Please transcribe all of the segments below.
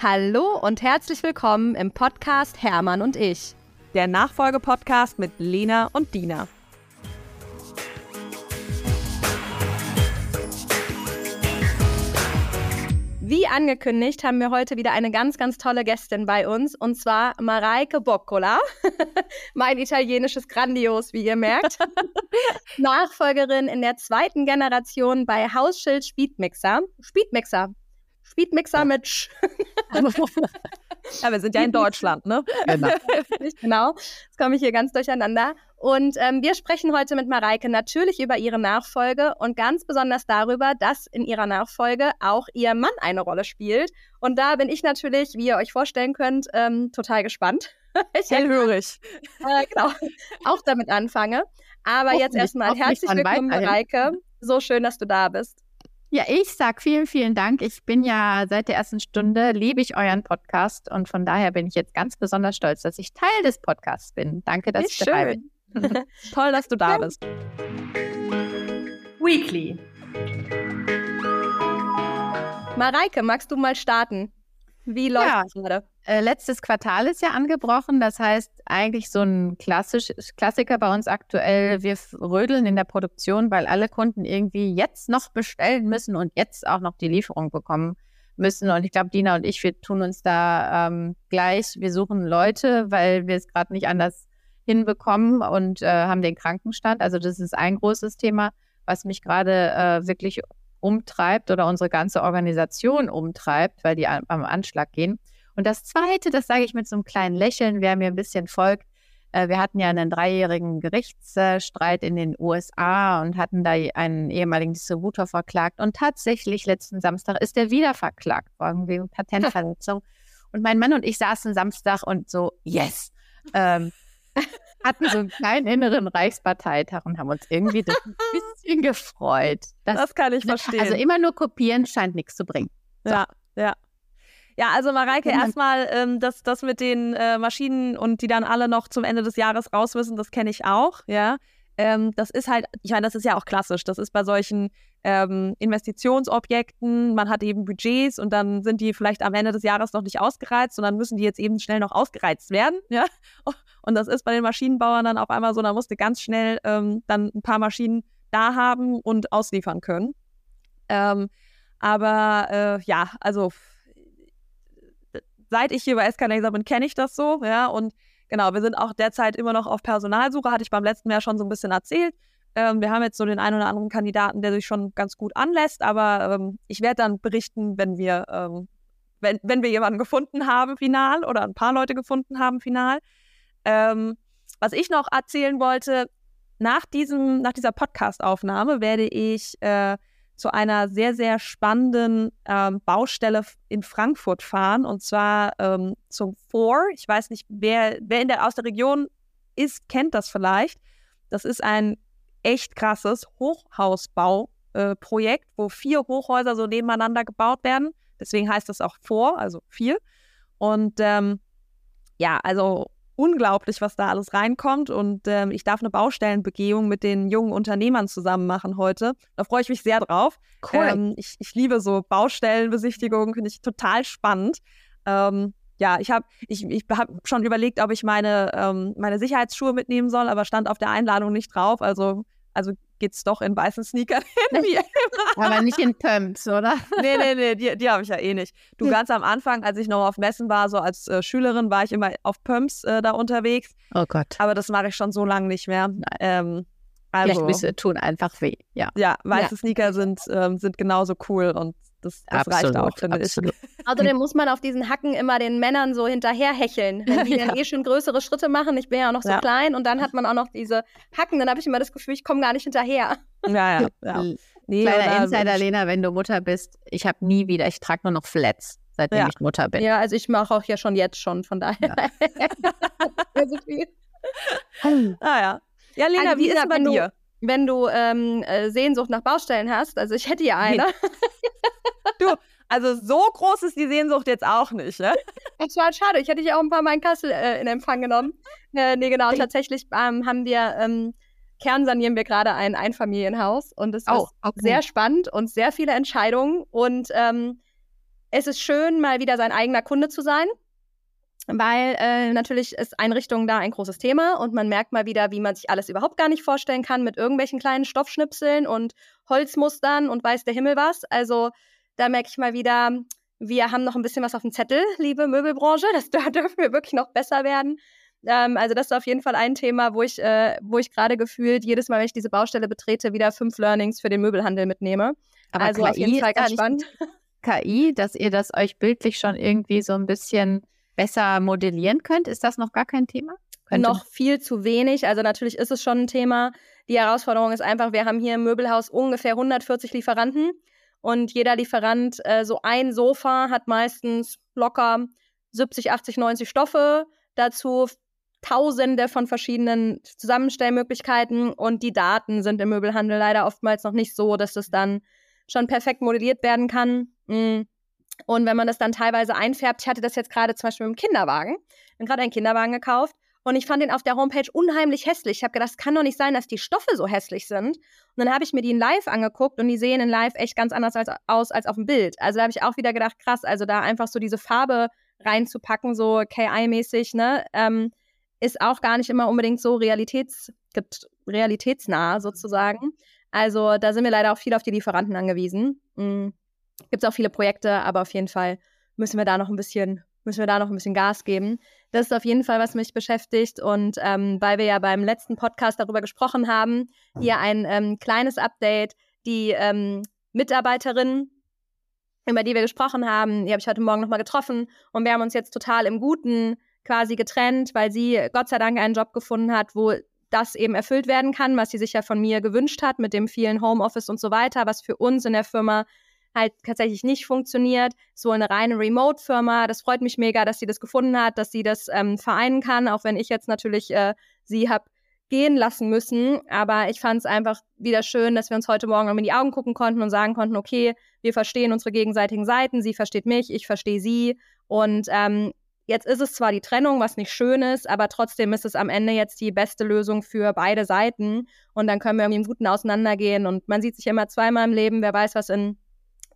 Hallo und herzlich willkommen im Podcast Hermann und ich. Der Nachfolgepodcast mit Lena und Dina. Wie angekündigt haben wir heute wieder eine ganz, ganz tolle Gästin bei uns und zwar Mareike Boccola. mein italienisches Grandios, wie ihr merkt. Nachfolgerin in der zweiten Generation bei Hausschild Speedmixer. Speedmixer. Speedmixer mit Sch. ja, wir sind ja in Deutschland, ne? Genau. genau. Jetzt komme ich hier ganz durcheinander. Und ähm, wir sprechen heute mit Mareike natürlich über ihre Nachfolge und ganz besonders darüber, dass in ihrer Nachfolge auch ihr Mann eine Rolle spielt. Und da bin ich natürlich, wie ihr euch vorstellen könnt, ähm, total gespannt. ich Hellhörig. Äh, genau. Auch damit anfange. Aber jetzt erstmal herzlich willkommen, Mareike. So schön, dass du da bist. Ja, ich sag vielen, vielen Dank. Ich bin ja seit der ersten Stunde, liebe ich euren Podcast und von daher bin ich jetzt ganz besonders stolz, dass ich Teil des Podcasts bin. Danke, dass Ist ich dabei schön. bin. Toll, dass du da ja. bist. Weekly. Mareike, magst du mal starten? Wie läuft ja. es gerade? Äh, letztes Quartal ist ja angebrochen. Das heißt, eigentlich so ein klassisch, Klassiker bei uns aktuell. Wir rödeln in der Produktion, weil alle Kunden irgendwie jetzt noch bestellen müssen und jetzt auch noch die Lieferung bekommen müssen. Und ich glaube, Dina und ich, wir tun uns da ähm, gleich. Wir suchen Leute, weil wir es gerade nicht anders hinbekommen und äh, haben den Krankenstand. Also das ist ein großes Thema, was mich gerade äh, wirklich umtreibt oder unsere ganze Organisation umtreibt, weil die am Anschlag gehen. Und das Zweite, das sage ich mit so einem kleinen Lächeln, wer mir ein bisschen folgt, äh, wir hatten ja einen dreijährigen Gerichtsstreit in den USA und hatten da einen ehemaligen Distributor verklagt. Und tatsächlich letzten Samstag ist er wieder verklagt worden wegen Patentverletzung. Und mein Mann und ich saßen Samstag und so, yes. Ähm, hatten so einen kleinen inneren Reichsparteitag und haben uns irgendwie das ein bisschen gefreut. Das, das kann ich verstehen. Also immer nur kopieren scheint nichts zu bringen. So. Ja, ja. Also Mareike, erstmal ähm, das, das mit den äh, Maschinen und die dann alle noch zum Ende des Jahres raus müssen, das kenne ich auch, ja. Ähm, das ist halt, ich meine, das ist ja auch klassisch. Das ist bei solchen ähm, Investitionsobjekten, man hat eben Budgets und dann sind die vielleicht am Ende des Jahres noch nicht ausgereizt und dann müssen die jetzt eben schnell noch ausgereizt werden, ja. Und das ist bei den Maschinenbauern dann auf einmal so, da musste ganz schnell ähm, dann ein paar Maschinen da haben und ausliefern können. Ähm, aber äh, ja, also seit ich hier bei Escalator bin, kenne ich das so, ja, und genau, wir sind auch derzeit immer noch auf Personalsuche, hatte ich beim letzten Jahr schon so ein bisschen erzählt. Ähm, wir haben jetzt so den einen oder anderen Kandidaten, der sich schon ganz gut anlässt, aber ähm, ich werde dann berichten, wenn wir, ähm, wenn, wenn wir jemanden gefunden haben, final, oder ein paar Leute gefunden haben, final. Ähm, was ich noch erzählen wollte, nach, diesem, nach dieser Podcast-Aufnahme werde ich äh, zu einer sehr, sehr spannenden ähm, Baustelle in Frankfurt fahren und zwar ähm, zum Four. Ich weiß nicht, wer, wer in der, aus der Region ist, kennt das vielleicht. Das ist ein echt krasses Hochhausbauprojekt, äh, wo vier Hochhäuser so nebeneinander gebaut werden. Deswegen heißt das auch Four, also vier. Und ähm, ja, also unglaublich, was da alles reinkommt. Und ähm, ich darf eine Baustellenbegehung mit den jungen Unternehmern zusammen machen heute. Da freue ich mich sehr drauf. Cool. Ähm, ich, ich, liebe so Baustellenbesichtigungen, finde ich total spannend. Ähm, ja, ich habe ich, ich hab schon überlegt, ob ich meine, ähm, meine Sicherheitsschuhe mitnehmen soll, aber stand auf der Einladung nicht drauf. Also, also geht es doch in weißen Sneakern hin. Wie Aber nicht in Pumps, oder? nee, nee, nee, die, die habe ich ja eh nicht. Du, ganz am Anfang, als ich noch auf Messen war, so als äh, Schülerin, war ich immer auf Pumps äh, da unterwegs. Oh Gott. Aber das mache ich schon so lange nicht mehr. Ähm, also, Vielleicht tun einfach weh, ja. Ja, weiße ja. Sneaker sind, ähm, sind genauso cool und das, das absolut, reicht auch, finde absolut. ich. Außerdem muss man auf diesen Hacken immer den Männern so hinterher hecheln. Wenn die ja. dann eh schon größere Schritte machen, ich bin ja auch noch so ja. klein und dann hat man auch noch diese Hacken, dann habe ich immer das Gefühl, ich komme gar nicht hinterher. Ja, ja. ja. Nee, Kleiner Insider, Lena, wenn du Mutter bist, ich habe nie wieder, ich trage nur noch Flats, seitdem ja. ich Mutter bin. Ja, also ich mache auch ja schon jetzt schon, von daher. Ja. so viel. Ah ja. Ja, Lena, also, wie ist es bei dir? wenn du ähm, äh, Sehnsucht nach Baustellen hast. Also ich hätte ja eine. du, also so groß ist die Sehnsucht jetzt auch nicht, ne? Das war schade. Ich hätte dich auch ein paar Mal in Kassel äh, in Empfang genommen. Äh, nee, genau. Tatsächlich ähm, haben wir, ähm, kernsanieren wir gerade ein Einfamilienhaus und es oh, ist okay. sehr spannend und sehr viele Entscheidungen und ähm, es ist schön, mal wieder sein eigener Kunde zu sein weil äh, natürlich ist Einrichtung da ein großes Thema und man merkt mal wieder, wie man sich alles überhaupt gar nicht vorstellen kann mit irgendwelchen kleinen Stoffschnipseln und Holzmustern und weiß der Himmel was. Also da merke ich mal wieder, wir haben noch ein bisschen was auf dem Zettel, liebe Möbelbranche. Das da dürfen wir wirklich noch besser werden. Ähm, also das ist auf jeden Fall ein Thema, wo ich, äh, wo ich gerade gefühlt jedes Mal, wenn ich diese Baustelle betrete, wieder fünf Learnings für den Möbelhandel mitnehme. Aber also KI auf jeden Fall ganz spannend. KI, dass ihr das euch bildlich schon irgendwie so ein bisschen besser modellieren könnt? Ist das noch gar kein Thema? Könnte noch viel zu wenig. Also natürlich ist es schon ein Thema. Die Herausforderung ist einfach, wir haben hier im Möbelhaus ungefähr 140 Lieferanten und jeder Lieferant, äh, so ein Sofa hat meistens locker 70, 80, 90 Stoffe. Dazu Tausende von verschiedenen Zusammenstellmöglichkeiten und die Daten sind im Möbelhandel leider oftmals noch nicht so, dass es dann schon perfekt modelliert werden kann. Mhm. Und wenn man das dann teilweise einfärbt, ich hatte das jetzt gerade zum Beispiel mit dem Kinderwagen, ich habe gerade einen Kinderwagen gekauft und ich fand den auf der Homepage unheimlich hässlich. Ich habe gedacht, es kann doch nicht sein, dass die Stoffe so hässlich sind. Und dann habe ich mir die in Live angeguckt und die sehen in Live echt ganz anders als, aus als auf dem Bild. Also da habe ich auch wieder gedacht, krass, also da einfach so diese Farbe reinzupacken, so KI-mäßig, ne, ähm, ist auch gar nicht immer unbedingt so realitäts realitätsnah sozusagen. Also da sind wir leider auch viel auf die Lieferanten angewiesen. Mhm gibt es auch viele Projekte, aber auf jeden Fall müssen wir da noch ein bisschen, müssen wir da noch ein bisschen Gas geben. Das ist auf jeden Fall, was mich beschäftigt. Und ähm, weil wir ja beim letzten Podcast darüber gesprochen haben, hier ein ähm, kleines Update. Die ähm, Mitarbeiterin, über die wir gesprochen haben, die habe ich heute Morgen nochmal getroffen und wir haben uns jetzt total im Guten quasi getrennt, weil sie Gott sei Dank einen Job gefunden hat, wo das eben erfüllt werden kann, was sie sich ja von mir gewünscht hat, mit dem vielen Homeoffice und so weiter, was für uns in der Firma halt tatsächlich nicht funktioniert. So eine reine Remote-Firma. Das freut mich mega, dass sie das gefunden hat, dass sie das ähm, vereinen kann, auch wenn ich jetzt natürlich äh, sie habe gehen lassen müssen. Aber ich fand es einfach wieder schön, dass wir uns heute Morgen in die Augen gucken konnten und sagen konnten, okay, wir verstehen unsere gegenseitigen Seiten, sie versteht mich, ich verstehe sie. Und ähm, jetzt ist es zwar die Trennung, was nicht schön ist, aber trotzdem ist es am Ende jetzt die beste Lösung für beide Seiten. Und dann können wir irgendwie im Guten auseinandergehen. Und man sieht sich immer zweimal im Leben, wer weiß, was in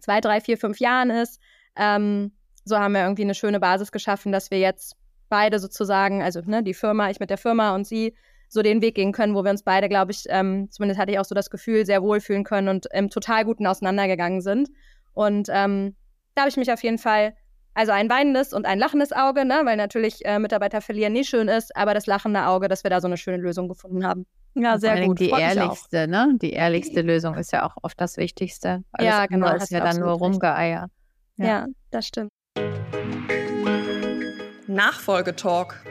zwei, drei, vier, fünf Jahren ist. Ähm, so haben wir irgendwie eine schöne Basis geschaffen, dass wir jetzt beide sozusagen, also ne, die Firma, ich mit der Firma und sie, so den Weg gehen können, wo wir uns beide, glaube ich, ähm, zumindest hatte ich auch so das Gefühl, sehr wohlfühlen können und im total guten auseinandergegangen sind. Und ähm, da habe ich mich auf jeden Fall, also ein weinendes und ein lachendes Auge, ne, weil natürlich äh, Mitarbeiter verlieren nie schön ist, aber das lachende Auge, dass wir da so eine schöne Lösung gefunden haben. Ja, sehr gut. Die Freut ehrlichste, ne? Die ehrlichste Lösung ist ja auch oft das Wichtigste. Alles ja, genau. Das ist ja dann nur rumgeeier. Ja. ja, das stimmt. Nachfolgetalk.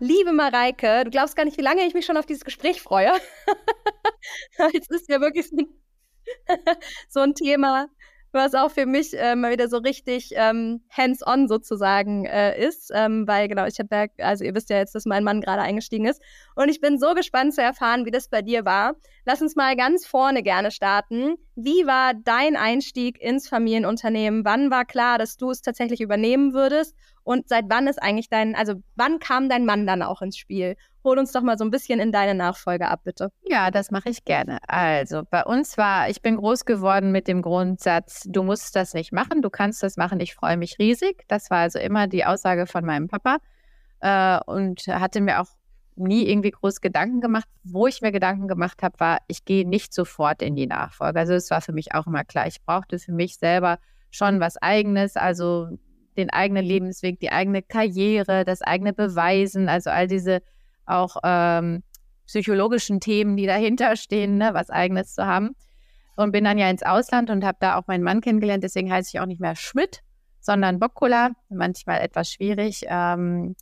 Liebe Mareike, du glaubst gar nicht, wie lange ich mich schon auf dieses Gespräch freue. Es ist ja wirklich so ein Thema, was auch für mich äh, mal wieder so richtig ähm, hands-on sozusagen äh, ist, ähm, weil genau, ich habe ja, also ihr wisst ja jetzt, dass mein Mann gerade eingestiegen ist und ich bin so gespannt zu erfahren, wie das bei dir war. Lass uns mal ganz vorne gerne starten. Wie war dein Einstieg ins Familienunternehmen? Wann war klar, dass du es tatsächlich übernehmen würdest? Und seit wann ist eigentlich dein, also wann kam dein Mann dann auch ins Spiel? Hol uns doch mal so ein bisschen in deine Nachfolge ab, bitte. Ja, das mache ich gerne. Also, bei uns war, ich bin groß geworden mit dem Grundsatz, du musst das nicht machen, du kannst das machen, ich freue mich riesig. Das war also immer die Aussage von meinem Papa äh, und hatte mir auch nie irgendwie groß Gedanken gemacht. Wo ich mir Gedanken gemacht habe, war, ich gehe nicht sofort in die Nachfolge. Also, es war für mich auch immer klar, ich brauchte für mich selber schon was Eigenes, also den eigenen Lebensweg, die eigene Karriere, das eigene Beweisen, also all diese auch ähm, psychologischen Themen, die dahinter stehen, ne, was eigenes zu haben. Und bin dann ja ins Ausland und habe da auch meinen Mann kennengelernt. Deswegen heiße ich auch nicht mehr Schmidt, sondern Boccola. Manchmal etwas schwierig. Ähm,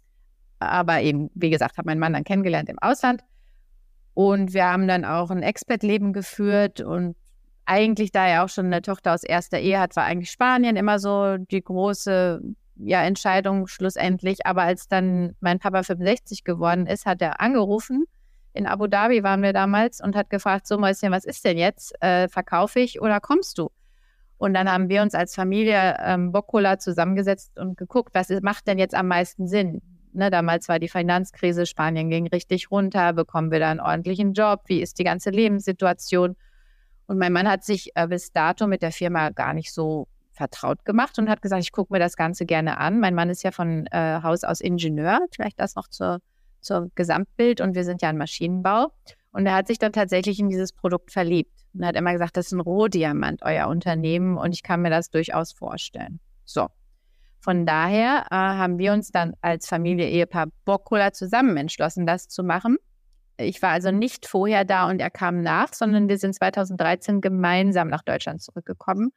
aber eben, wie gesagt, habe meinen Mann dann kennengelernt im Ausland. Und wir haben dann auch ein Expat-Leben geführt. Und eigentlich, da er auch schon eine Tochter aus erster Ehe hat, war eigentlich Spanien immer so die große ja, Entscheidung schlussendlich. Aber als dann mein Papa 65 geworden ist, hat er angerufen. In Abu Dhabi waren wir damals und hat gefragt, so Mäuschen, was ist denn jetzt? Äh, verkaufe ich oder kommst du? Und dann haben wir uns als Familie ähm, Boccola zusammengesetzt und geguckt, was macht denn jetzt am meisten Sinn? Ne, damals war die Finanzkrise, Spanien ging richtig runter, bekommen wir da einen ordentlichen Job, wie ist die ganze Lebenssituation? Und mein Mann hat sich äh, bis dato mit der Firma gar nicht so vertraut gemacht und hat gesagt, ich gucke mir das Ganze gerne an. Mein Mann ist ja von äh, Haus aus Ingenieur, vielleicht das noch zur, zur Gesamtbild und wir sind ja ein Maschinenbau. Und er hat sich dann tatsächlich in dieses Produkt verliebt und hat immer gesagt, das ist ein Rohdiamant, euer Unternehmen und ich kann mir das durchaus vorstellen. So. Von daher äh, haben wir uns dann als Familie Ehepaar Boccola zusammen entschlossen, das zu machen. Ich war also nicht vorher da und er kam nach, sondern wir sind 2013 gemeinsam nach Deutschland zurückgekommen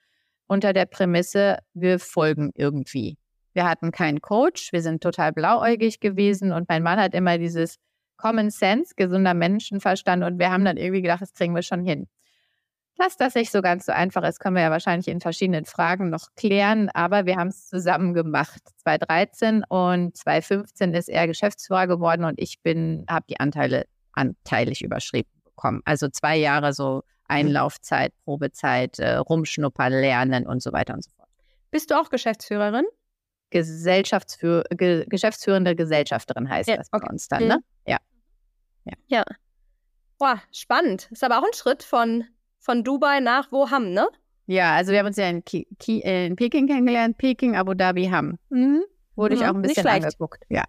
unter der Prämisse, wir folgen irgendwie. Wir hatten keinen Coach, wir sind total blauäugig gewesen und mein Mann hat immer dieses Common Sense, gesunder Menschenverstand und wir haben dann irgendwie gedacht, das kriegen wir schon hin. Dass das nicht so ganz so einfach ist, können wir ja wahrscheinlich in verschiedenen Fragen noch klären, aber wir haben es zusammen gemacht. 2013 und 2015 ist er Geschäftsführer geworden und ich bin, habe die Anteile anteilig überschrieben bekommen. Also zwei Jahre so Einlaufzeit, Probezeit, äh, rumschnuppern, lernen und so weiter und so fort. Bist du auch Geschäftsführerin? Gesellschaftsführ Ge geschäftsführende Gesellschafterin heißt ja, das bei okay. uns dann, ne? Ja. Ja. ja. Boah, spannend. Ist aber auch ein Schritt von, von Dubai nach Wuhan, ne? Ja, also wir haben uns ja in, Ki Ki äh, in Peking kennengelernt, Peking, Abu Dhabi, Ham. Mhm. Wurde mhm. ich auch ein bisschen angeguckt. Ja.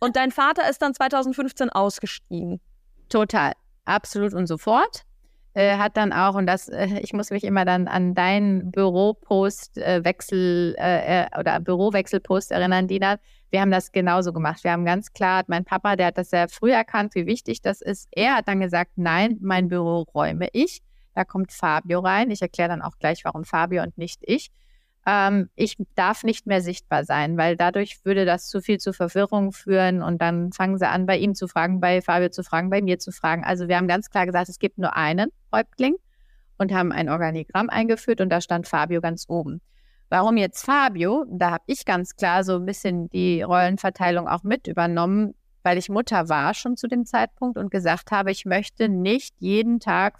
Und dein Vater ist dann 2015 ausgestiegen. Total. Absolut und sofort äh, hat dann auch, und das, äh, ich muss mich immer dann an deinen Büropostwechsel äh, äh, oder Bürowechselpost erinnern, Dina. Wir haben das genauso gemacht. Wir haben ganz klar, mein Papa, der hat das sehr früh erkannt, wie wichtig das ist. Er hat dann gesagt, nein, mein Büro räume ich. Da kommt Fabio rein. Ich erkläre dann auch gleich, warum Fabio und nicht ich ähm, ich darf nicht mehr sichtbar sein, weil dadurch würde das zu viel zu Verwirrung führen und dann fangen sie an, bei ihm zu fragen, bei Fabio zu fragen, bei mir zu fragen. Also wir haben ganz klar gesagt, es gibt nur einen Häuptling und haben ein Organigramm eingeführt und da stand Fabio ganz oben. Warum jetzt Fabio? Da habe ich ganz klar so ein bisschen die Rollenverteilung auch mit übernommen, weil ich Mutter war schon zu dem Zeitpunkt und gesagt habe, ich möchte nicht jeden Tag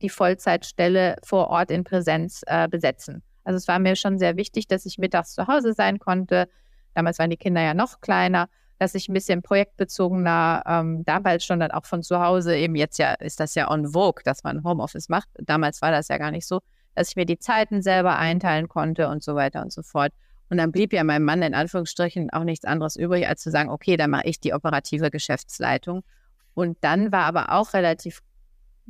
die Vollzeitstelle vor Ort in Präsenz äh, besetzen. Also es war mir schon sehr wichtig, dass ich mittags zu Hause sein konnte. Damals waren die Kinder ja noch kleiner, dass ich ein bisschen projektbezogener, ähm, damals schon dann auch von zu Hause, eben jetzt ja ist das ja on vogue, dass man Homeoffice macht. Damals war das ja gar nicht so, dass ich mir die Zeiten selber einteilen konnte und so weiter und so fort. Und dann blieb ja meinem Mann in Anführungsstrichen auch nichts anderes übrig, als zu sagen, okay, dann mache ich die operative Geschäftsleitung. Und dann war aber auch relativ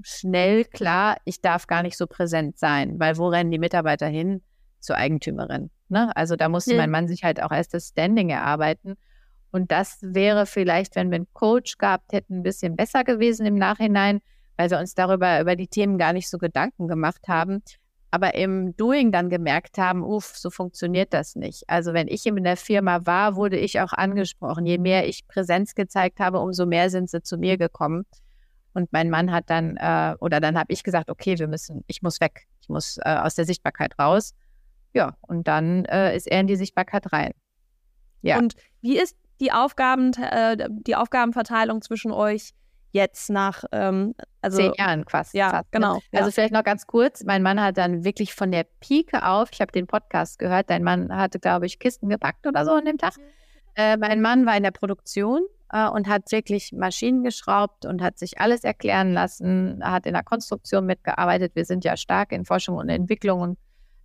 schnell klar, ich darf gar nicht so präsent sein, weil wo rennen die Mitarbeiter hin? Zur Eigentümerin. Ne? Also da musste ja. mein Mann sich halt auch erst das Standing erarbeiten. Und das wäre vielleicht, wenn wir einen Coach gehabt hätten, ein bisschen besser gewesen im Nachhinein, weil wir uns darüber, über die Themen gar nicht so Gedanken gemacht haben. Aber im Doing dann gemerkt haben, uff, so funktioniert das nicht. Also wenn ich in der Firma war, wurde ich auch angesprochen. Je mehr ich Präsenz gezeigt habe, umso mehr sind sie zu mir gekommen. Und mein Mann hat dann, äh, oder dann habe ich gesagt, okay, wir müssen, ich muss weg, ich muss äh, aus der Sichtbarkeit raus. Ja, und dann äh, ist er in die Sichtbarkeit rein. Ja. Und wie ist die Aufgaben, äh, die Aufgabenverteilung zwischen euch jetzt nach ähm, also, zehn Jahren quasi? Ja, fast, ne? genau. Ne? Also vielleicht noch ganz kurz, mein Mann hat dann wirklich von der Pike auf, ich habe den Podcast gehört, dein Mann hatte, glaube ich, Kisten gepackt oder so an dem Tag. Äh, mein Mann war in der Produktion äh, und hat wirklich Maschinen geschraubt und hat sich alles erklären lassen, hat in der Konstruktion mitgearbeitet. Wir sind ja stark in Forschung und Entwicklung und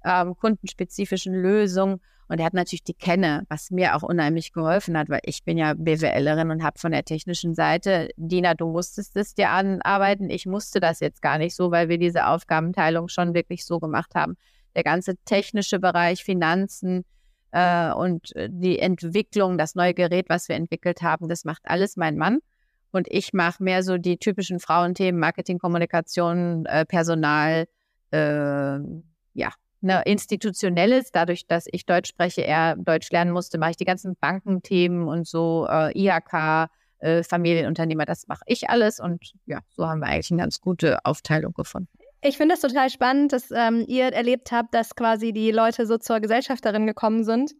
ähm, kundenspezifischen Lösungen. Und er hat natürlich die Kenne, was mir auch unheimlich geholfen hat, weil ich bin ja BWLerin und habe von der technischen Seite, Dina, du musstest es dir anarbeiten. Ich musste das jetzt gar nicht so, weil wir diese Aufgabenteilung schon wirklich so gemacht haben. Der ganze technische Bereich, Finanzen, äh, und äh, die Entwicklung, das neue Gerät, was wir entwickelt haben, das macht alles mein Mann. Und ich mache mehr so die typischen Frauenthemen, Marketing, Kommunikation, äh, Personal, äh, ja, ne, institutionelles. Dadurch, dass ich Deutsch spreche, er Deutsch lernen musste, mache ich die ganzen Bankenthemen und so, äh, IHK, äh, Familienunternehmer, das mache ich alles. Und ja, so haben wir eigentlich eine ganz gute Aufteilung gefunden. Ich finde es total spannend, dass ähm, ihr erlebt habt, dass quasi die Leute so zur Gesellschafterin gekommen sind.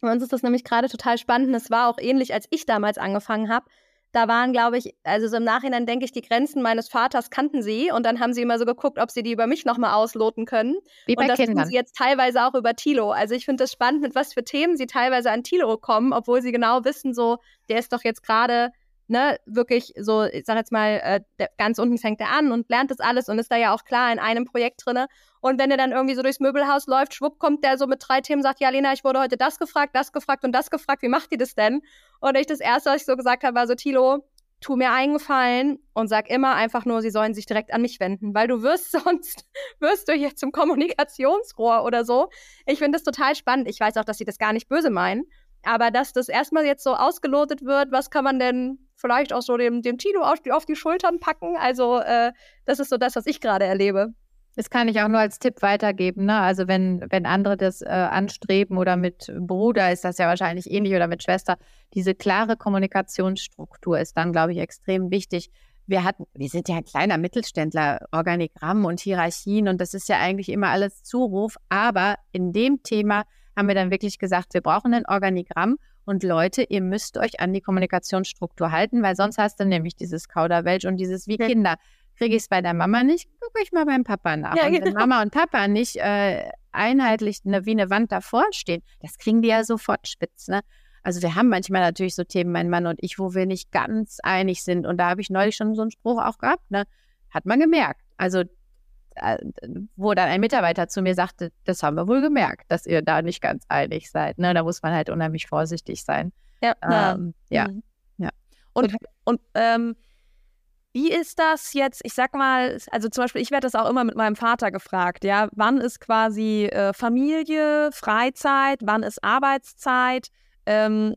Bei uns ist das nämlich gerade total spannend. Und es war auch ähnlich, als ich damals angefangen habe. Da waren, glaube ich, also so im Nachhinein denke ich, die Grenzen meines Vaters kannten sie und dann haben sie immer so geguckt, ob sie die über mich nochmal ausloten können. Wie bei und das Kindern. tun sie jetzt teilweise auch über Tilo. Also ich finde das spannend, mit was für Themen sie teilweise an Tilo kommen, obwohl sie genau wissen, so, der ist doch jetzt gerade ne, wirklich so, ich sag jetzt mal, äh, der, ganz unten fängt er an und lernt das alles und ist da ja auch klar in einem Projekt drinne. Und wenn er dann irgendwie so durchs Möbelhaus läuft, schwupp, kommt der so mit drei Themen, sagt, ja, Lena, ich wurde heute das gefragt, das gefragt und das gefragt, wie macht ihr das denn? Und ich das erste, was ich so gesagt habe, war so, Tilo, tu mir einen Gefallen und sag immer einfach nur, sie sollen sich direkt an mich wenden, weil du wirst sonst, wirst du hier zum Kommunikationsrohr oder so. Ich finde das total spannend. Ich weiß auch, dass sie das gar nicht böse meinen. Aber dass das erstmal jetzt so ausgelotet wird, was kann man denn vielleicht auch so dem, dem Tino auf die, auf die Schultern packen? Also, äh, das ist so das, was ich gerade erlebe. Das kann ich auch nur als Tipp weitergeben. Ne? Also wenn, wenn andere das äh, anstreben oder mit Bruder ist das ja wahrscheinlich ähnlich oder mit Schwester, diese klare Kommunikationsstruktur ist dann, glaube ich, extrem wichtig. Wir hatten, wir sind ja ein kleiner Mittelständler, Organigramm und Hierarchien und das ist ja eigentlich immer alles Zuruf. Aber in dem Thema haben wir dann wirklich gesagt, wir brauchen ein Organigramm und Leute, ihr müsst euch an die Kommunikationsstruktur halten, weil sonst hast du nämlich dieses Kauderwelsch und dieses wie Kinder. Kriege ich es bei der Mama nicht, gucke ich mal beim Papa nach. Ja, und wenn genau. Mama und Papa nicht äh, einheitlich ne, wie eine Wand davor stehen, das kriegen die ja sofort spitz. Ne? Also wir haben manchmal natürlich so Themen, mein Mann und ich, wo wir nicht ganz einig sind. Und da habe ich neulich schon so einen Spruch auch gehabt, ne? Hat man gemerkt. Also wo dann ein Mitarbeiter zu mir sagte, das haben wir wohl gemerkt, dass ihr da nicht ganz einig seid. Ne? Da muss man halt unheimlich vorsichtig sein. Ja. Ähm, ja. Mhm. ja. Und, und ähm, wie ist das jetzt? Ich sag mal, also zum Beispiel, ich werde das auch immer mit meinem Vater gefragt, ja, wann ist quasi äh, Familie, Freizeit, wann ist Arbeitszeit? Ähm,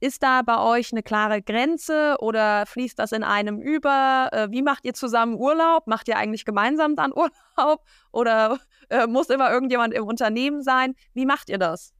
ist da bei euch eine klare Grenze oder fließt das in einem über? Äh, wie macht ihr zusammen Urlaub? Macht ihr eigentlich gemeinsam dann Urlaub oder äh, muss immer irgendjemand im Unternehmen sein? Wie macht ihr das?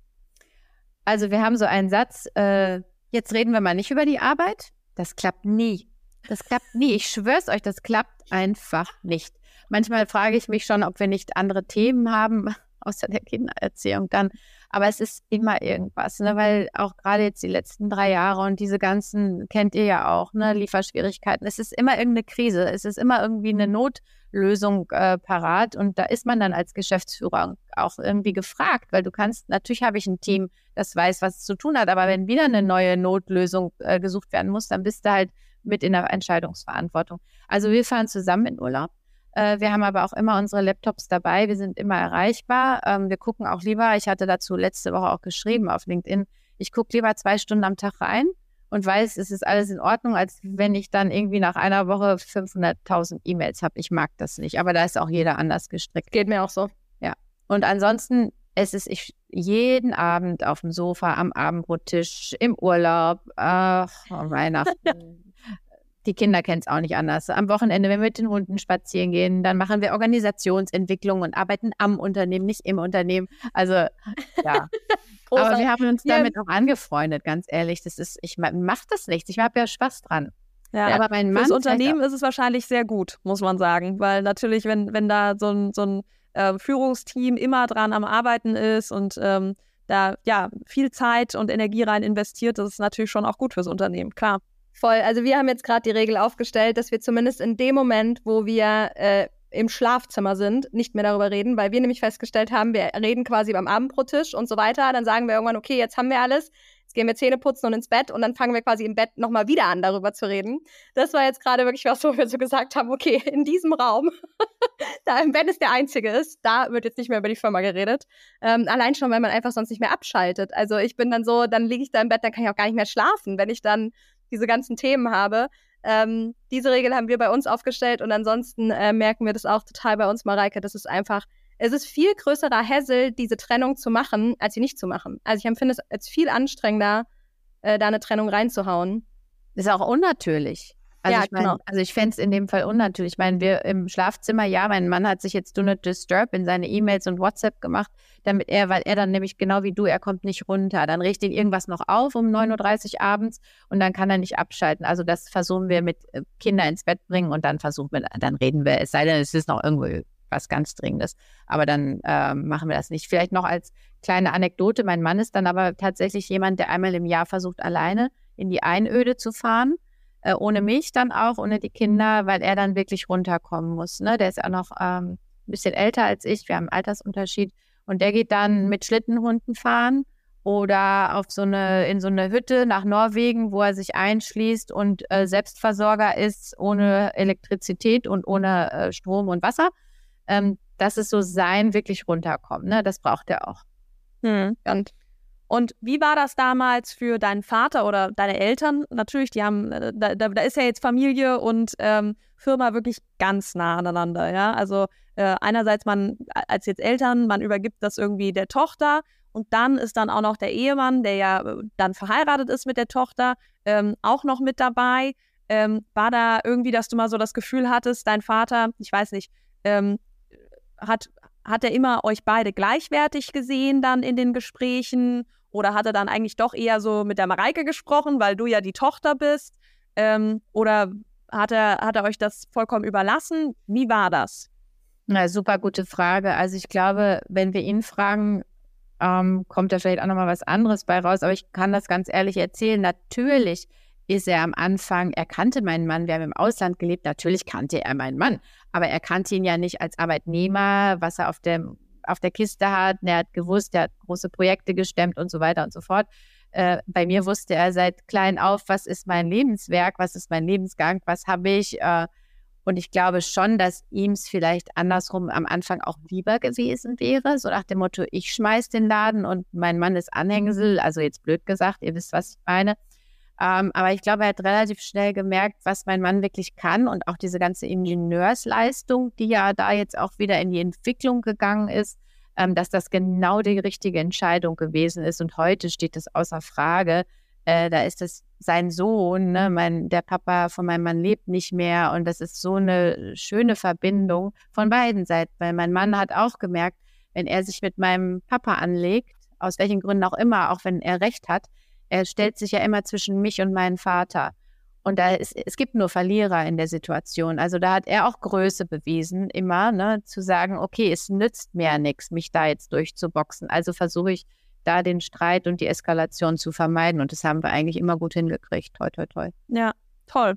Also wir haben so einen Satz, äh, jetzt reden wir mal nicht über die Arbeit. Das klappt nie. Das klappt nie. Ich schwör's euch, das klappt einfach nicht. Manchmal frage ich mich schon, ob wir nicht andere Themen haben, außer der Kindererziehung dann. Aber es ist immer irgendwas, ne? weil auch gerade jetzt die letzten drei Jahre und diese ganzen, kennt ihr ja auch, ne? Lieferschwierigkeiten. Es ist immer irgendeine Krise. Es ist immer irgendwie eine Notlösung äh, parat. Und da ist man dann als Geschäftsführer auch irgendwie gefragt, weil du kannst, natürlich habe ich ein Team, das weiß, was es zu tun hat, aber wenn wieder eine neue Notlösung äh, gesucht werden muss, dann bist du halt mit in der Entscheidungsverantwortung. Also wir fahren zusammen in Urlaub. Äh, wir haben aber auch immer unsere Laptops dabei. Wir sind immer erreichbar. Ähm, wir gucken auch lieber, ich hatte dazu letzte Woche auch geschrieben auf LinkedIn, ich gucke lieber zwei Stunden am Tag rein und weiß, es ist alles in Ordnung, als wenn ich dann irgendwie nach einer Woche 500.000 E-Mails habe. Ich mag das nicht, aber da ist auch jeder anders gestrickt. Geht mir auch so. Ja. Und ansonsten, es ist ich jeden Abend auf dem Sofa, am Abendbrottisch, im Urlaub, ach, Weihnachten. Die Kinder kennen es auch nicht anders. Am Wochenende, wenn wir mit den Hunden spazieren gehen, dann machen wir Organisationsentwicklung und arbeiten am Unternehmen, nicht im Unternehmen. Also ja. Aber wir haben uns damit ja. auch angefreundet, ganz ehrlich. Das ist, ich mache das nicht. Ich habe ja Spaß dran. Ja, aber mein Mann. Fürs Unternehmen ist es wahrscheinlich sehr gut, muss man sagen. Weil natürlich, wenn, wenn da so ein, so ein äh, Führungsteam immer dran am Arbeiten ist und ähm, da ja viel Zeit und Energie rein investiert, das ist natürlich schon auch gut fürs Unternehmen, klar. Voll. Also wir haben jetzt gerade die Regel aufgestellt, dass wir zumindest in dem Moment, wo wir äh, im Schlafzimmer sind, nicht mehr darüber reden, weil wir nämlich festgestellt haben, wir reden quasi beim Abendbrottisch und so weiter. Dann sagen wir irgendwann, okay, jetzt haben wir alles, jetzt gehen wir Zähne putzen und ins Bett und dann fangen wir quasi im Bett nochmal wieder an, darüber zu reden. Das war jetzt gerade wirklich was, wo wir so gesagt haben, okay, in diesem Raum, da im Bett ist der einzige ist, da wird jetzt nicht mehr über die Firma geredet. Ähm, allein schon, weil man einfach sonst nicht mehr abschaltet. Also ich bin dann so, dann liege ich da im Bett, dann kann ich auch gar nicht mehr schlafen, wenn ich dann diese ganzen Themen habe. Ähm, diese Regel haben wir bei uns aufgestellt und ansonsten äh, merken wir das auch total bei uns, Mareike. Das ist einfach, es ist viel größerer Hassel, diese Trennung zu machen, als sie nicht zu machen. Also ich empfinde es als viel anstrengender, äh, da eine Trennung reinzuhauen. Ist auch unnatürlich. Also ja, ich mein, genau. Also ich fände es in dem Fall unnatürlich. Ich meine, wir im Schlafzimmer, ja, mein Mann hat sich jetzt Do Not Disturb in seine E-Mails und WhatsApp gemacht, damit er, weil er dann nämlich genau wie du, er kommt nicht runter. Dann riecht ihn irgendwas noch auf um 9.30 Uhr abends und dann kann er nicht abschalten. Also das versuchen wir mit äh, Kinder ins Bett bringen und dann versuchen wir, dann reden wir, es sei denn, es ist noch irgendwo was ganz Dringendes. Aber dann äh, machen wir das nicht. Vielleicht noch als kleine Anekdote, mein Mann ist dann aber tatsächlich jemand, der einmal im Jahr versucht, alleine in die Einöde zu fahren äh, ohne mich dann auch, ohne die Kinder, weil er dann wirklich runterkommen muss. Ne? Der ist auch noch ähm, ein bisschen älter als ich, wir haben einen Altersunterschied. Und der geht dann mit Schlittenhunden fahren oder auf so eine, in so eine Hütte nach Norwegen, wo er sich einschließt und äh, Selbstversorger ist, ohne Elektrizität und ohne äh, Strom und Wasser. Ähm, das ist so sein wirklich runterkommen. Ne? Das braucht er auch. Hm. Und und wie war das damals für deinen Vater oder deine Eltern? Natürlich, die haben, äh, da, da ist ja jetzt Familie und ähm, Firma wirklich ganz nah aneinander, ja. Also äh, einerseits man als jetzt Eltern, man übergibt das irgendwie der Tochter und dann ist dann auch noch der Ehemann, der ja äh, dann verheiratet ist mit der Tochter, ähm, auch noch mit dabei. Ähm, war da irgendwie, dass du mal so das Gefühl hattest, dein Vater, ich weiß nicht, ähm, hat, hat er immer euch beide gleichwertig gesehen dann in den Gesprächen? Oder hat er dann eigentlich doch eher so mit der Mareike gesprochen, weil du ja die Tochter bist? Ähm, oder hat er, hat er euch das vollkommen überlassen? Wie war das? Na, super gute Frage. Also ich glaube, wenn wir ihn fragen, ähm, kommt da vielleicht auch nochmal was anderes bei raus. Aber ich kann das ganz ehrlich erzählen. Natürlich ist er am Anfang, er kannte meinen Mann, wir haben im Ausland gelebt, natürlich kannte er meinen Mann, aber er kannte ihn ja nicht als Arbeitnehmer, was er auf dem auf der Kiste hat. Er hat gewusst, er hat große Projekte gestemmt und so weiter und so fort. Äh, bei mir wusste er seit klein auf, was ist mein Lebenswerk, was ist mein Lebensgang, was habe ich. Äh, und ich glaube schon, dass ihm es vielleicht andersrum am Anfang auch lieber gewesen wäre, so nach dem Motto, ich schmeiß den Laden und mein Mann ist Anhängsel, also jetzt blöd gesagt, ihr wisst, was ich meine. Ähm, aber ich glaube, er hat relativ schnell gemerkt, was mein Mann wirklich kann und auch diese ganze Ingenieursleistung, die ja da jetzt auch wieder in die Entwicklung gegangen ist, ähm, dass das genau die richtige Entscheidung gewesen ist. Und heute steht das außer Frage. Äh, da ist es sein Sohn, ne? mein, der Papa von meinem Mann lebt nicht mehr und das ist so eine schöne Verbindung von beiden Seiten, weil mein Mann hat auch gemerkt, wenn er sich mit meinem Papa anlegt, aus welchen Gründen auch immer, auch wenn er recht hat, er stellt sich ja immer zwischen mich und meinen Vater. Und da ist, es gibt nur Verlierer in der Situation. Also da hat er auch Größe bewiesen, immer, ne, zu sagen, okay, es nützt mir nichts, mich da jetzt durchzuboxen. Also versuche ich da den Streit und die Eskalation zu vermeiden. Und das haben wir eigentlich immer gut hingekriegt. Toi, toi, toi. Ja, toll.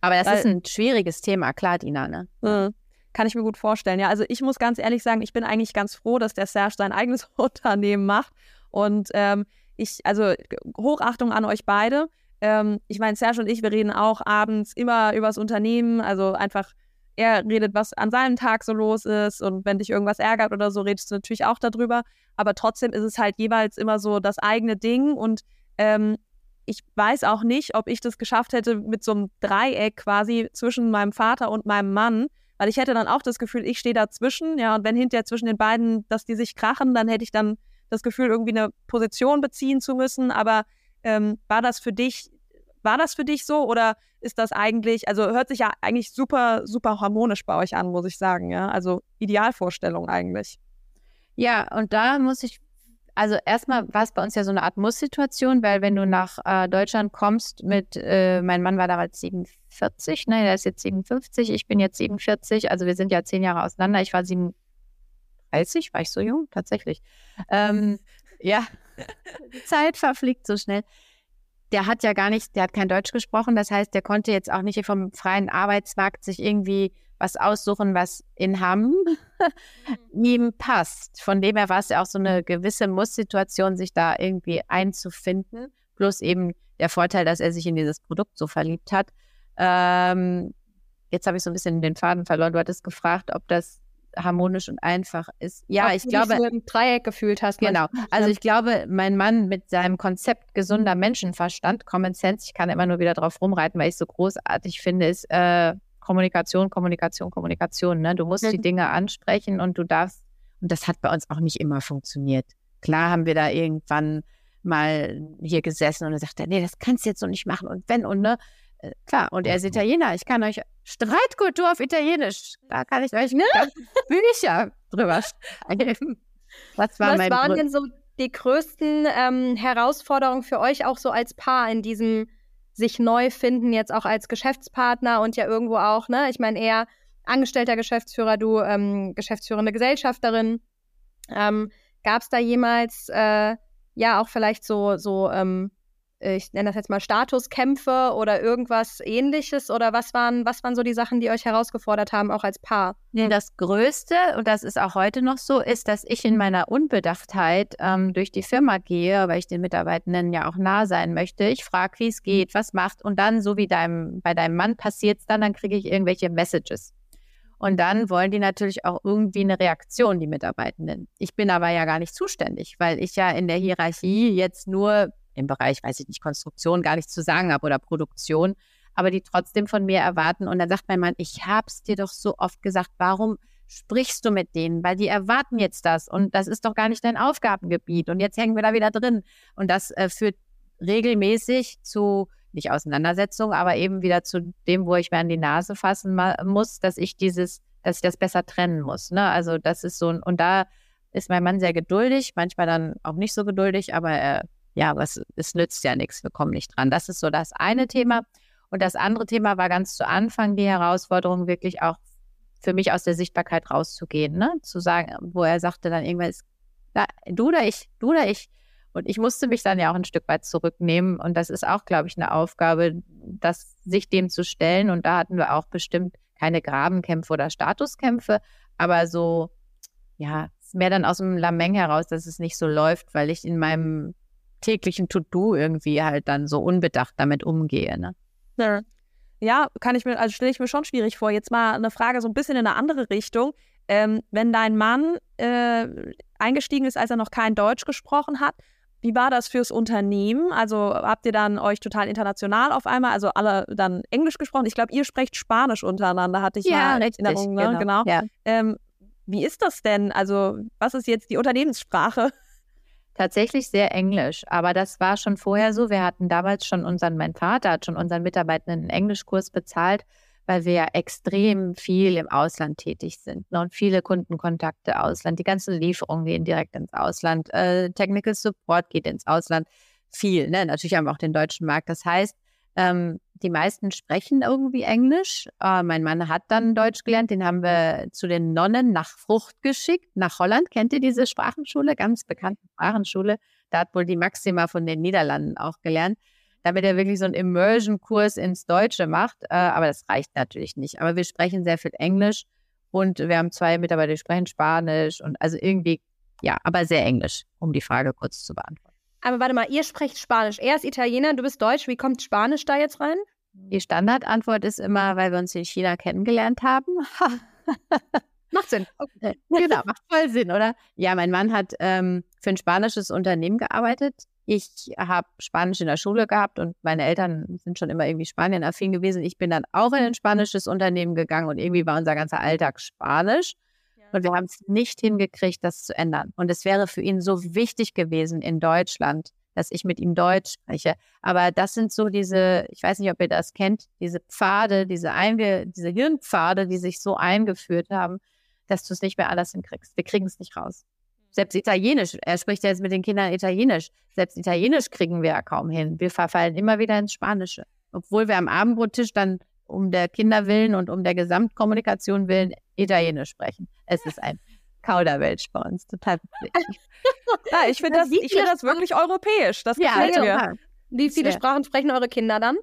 Aber das Weil, ist ein schwieriges Thema, klar, Dina, ne? Mhm. Kann ich mir gut vorstellen. Ja, also ich muss ganz ehrlich sagen, ich bin eigentlich ganz froh, dass der Serge sein eigenes Unternehmen macht. Und ähm, ich, also Hochachtung an euch beide. Ähm, ich meine, Serge und ich, wir reden auch abends immer übers Unternehmen, also einfach, er redet, was an seinem Tag so los ist. Und wenn dich irgendwas ärgert oder so, redest du natürlich auch darüber. Aber trotzdem ist es halt jeweils immer so das eigene Ding. Und ähm, ich weiß auch nicht, ob ich das geschafft hätte mit so einem Dreieck quasi zwischen meinem Vater und meinem Mann, weil ich hätte dann auch das Gefühl, ich stehe dazwischen, ja, und wenn hinterher zwischen den beiden, dass die sich krachen, dann hätte ich dann das Gefühl, irgendwie eine Position beziehen zu müssen. Aber ähm, war das für dich, war das für dich so oder ist das eigentlich, also hört sich ja eigentlich super, super harmonisch bei euch an, muss ich sagen, ja? Also Idealvorstellung eigentlich. Ja, und da muss ich, also erstmal war es bei uns ja so eine Art Muss-Situation, weil wenn du nach äh, Deutschland kommst mit, äh, mein Mann war damals 47, nein, der ist jetzt 57, ich bin jetzt 47, also wir sind ja zehn Jahre auseinander, ich war 7, 30, war ich so jung? Tatsächlich. Ähm, ja, die Zeit verfliegt so schnell. Der hat ja gar nicht, der hat kein Deutsch gesprochen, das heißt, der konnte jetzt auch nicht vom freien Arbeitsmarkt sich irgendwie was aussuchen, was in Hamm mhm. ihm passt. Von dem her war es ja auch so eine gewisse Muss-Situation, sich da irgendwie einzufinden. Plus eben der Vorteil, dass er sich in dieses Produkt so verliebt hat. Ähm, jetzt habe ich so ein bisschen den Faden verloren. Du hattest gefragt, ob das harmonisch und einfach ist. Ja, Ob ich du glaube. Dich so im Dreieck gefühlt hast. Genau. Also ich glaube, mein Mann mit seinem Konzept gesunder Menschenverstand, Common Sense, ich kann immer nur wieder drauf rumreiten, weil ich es so großartig finde, ist äh, Kommunikation, Kommunikation, Kommunikation. Ne? Du musst mhm. die Dinge ansprechen und du darfst, und das hat bei uns auch nicht immer funktioniert. Klar haben wir da irgendwann mal hier gesessen und er sagte, nee, das kannst du jetzt so nicht machen und wenn und ne. Äh, klar, und er ist Italiener. Ich kann euch Streitkultur auf Italienisch. Da kann ich euch ne? Bücher drüber schreiben. Was, war Was waren denn so die größten ähm, Herausforderungen für euch auch so als Paar in diesem sich neu finden, jetzt auch als Geschäftspartner und ja irgendwo auch, ne? Ich meine, eher angestellter Geschäftsführer, du ähm, geschäftsführende Gesellschafterin. Ähm, Gab es da jemals, äh, ja, auch vielleicht so, so ähm, ich nenne das jetzt mal Statuskämpfe oder irgendwas ähnliches? Oder was waren, was waren so die Sachen, die euch herausgefordert haben, auch als Paar? Das Größte, und das ist auch heute noch so, ist, dass ich in meiner Unbedachtheit ähm, durch die Firma gehe, weil ich den Mitarbeitenden ja auch nah sein möchte. Ich frage, wie es geht, was macht. Und dann, so wie deinem, bei deinem Mann passiert es dann, dann kriege ich irgendwelche Messages. Und dann wollen die natürlich auch irgendwie eine Reaktion, die Mitarbeitenden. Ich bin aber ja gar nicht zuständig, weil ich ja in der Hierarchie jetzt nur im Bereich, weiß ich nicht, Konstruktion gar nichts zu sagen habe oder Produktion, aber die trotzdem von mir erwarten. Und dann sagt mein Mann, ich hab's dir doch so oft gesagt, warum sprichst du mit denen? Weil die erwarten jetzt das und das ist doch gar nicht dein Aufgabengebiet. Und jetzt hängen wir da wieder drin. Und das äh, führt regelmäßig zu, nicht Auseinandersetzung, aber eben wieder zu dem, wo ich mir an die Nase fassen muss, dass ich dieses, dass ich das besser trennen muss. Ne? Also das ist so, und da ist mein Mann sehr geduldig, manchmal dann auch nicht so geduldig, aber er ja, aber es, es nützt ja nichts, wir kommen nicht dran. Das ist so das eine Thema. Und das andere Thema war ganz zu Anfang die Herausforderung, wirklich auch für mich aus der Sichtbarkeit rauszugehen, ne? Zu sagen, wo er sagte dann irgendwann, da, du oder ich, du oder ich. Und ich musste mich dann ja auch ein Stück weit zurücknehmen. Und das ist auch, glaube ich, eine Aufgabe, das, sich dem zu stellen. Und da hatten wir auch bestimmt keine Grabenkämpfe oder Statuskämpfe, aber so, ja, mehr dann aus dem Lameng heraus, dass es nicht so läuft, weil ich in meinem täglichen To-Do irgendwie halt dann so unbedacht damit umgehe. Ne? Ja. ja, kann ich mir, also stelle ich mir schon schwierig vor. Jetzt mal eine Frage so ein bisschen in eine andere Richtung. Ähm, wenn dein Mann äh, eingestiegen ist, als er noch kein Deutsch gesprochen hat, wie war das fürs Unternehmen? Also habt ihr dann euch total international auf einmal, also alle dann Englisch gesprochen? Ich glaube, ihr sprecht Spanisch untereinander, hatte ich ja, mal richtig, Erinnerung. Ne? Genau. genau. Ja. Ähm, wie ist das denn? Also was ist jetzt die Unternehmenssprache? Tatsächlich sehr englisch. Aber das war schon vorher so. Wir hatten damals schon unseren, mein Vater hat schon unseren Mitarbeitenden einen Englischkurs bezahlt, weil wir ja extrem viel im Ausland tätig sind ne? und viele Kundenkontakte Ausland. Die ganzen Lieferungen gehen direkt ins Ausland. Äh, Technical Support geht ins Ausland. Viel. Ne? Natürlich haben wir auch den deutschen Markt. Das heißt, ähm, die meisten sprechen irgendwie Englisch. Äh, mein Mann hat dann Deutsch gelernt. Den haben wir zu den Nonnen nach Frucht geschickt, nach Holland. Kennt ihr diese Sprachenschule? Ganz bekannte Sprachenschule. Da hat wohl die Maxima von den Niederlanden auch gelernt, damit er wirklich so einen Immersion-Kurs ins Deutsche macht. Äh, aber das reicht natürlich nicht. Aber wir sprechen sehr viel Englisch und wir haben zwei Mitarbeiter, die sprechen Spanisch und also irgendwie, ja, aber sehr Englisch, um die Frage kurz zu beantworten. Aber warte mal, ihr sprecht Spanisch. Er ist Italiener, du bist Deutsch. Wie kommt Spanisch da jetzt rein? Die Standardantwort ist immer, weil wir uns in China kennengelernt haben. macht Sinn. Okay. Genau, macht voll Sinn, oder? Ja, mein Mann hat ähm, für ein spanisches Unternehmen gearbeitet. Ich habe Spanisch in der Schule gehabt und meine Eltern sind schon immer irgendwie Spanien-affin gewesen. Ich bin dann auch in ein spanisches Unternehmen gegangen und irgendwie war unser ganzer Alltag Spanisch. Und wir haben es nicht hingekriegt, das zu ändern. Und es wäre für ihn so wichtig gewesen in Deutschland, dass ich mit ihm Deutsch spreche. Aber das sind so diese, ich weiß nicht, ob ihr das kennt, diese Pfade, diese, Einge diese Hirnpfade, die sich so eingeführt haben, dass du es nicht mehr alles hinkriegst. Wir kriegen es nicht raus. Selbst Italienisch, er spricht ja jetzt mit den Kindern Italienisch. Selbst Italienisch kriegen wir ja kaum hin. Wir verfallen immer wieder ins Spanische. Obwohl wir am Abendbrottisch dann um der Kinder willen und um der Gesamtkommunikation willen Italienisch sprechen. Es ist ein Kauderwelsch bei uns, total witzig. ja, ich finde das, ich find das wirklich europäisch. Das gefällt ja, mir. Wie viele Sprachen sprechen eure Kinder dann?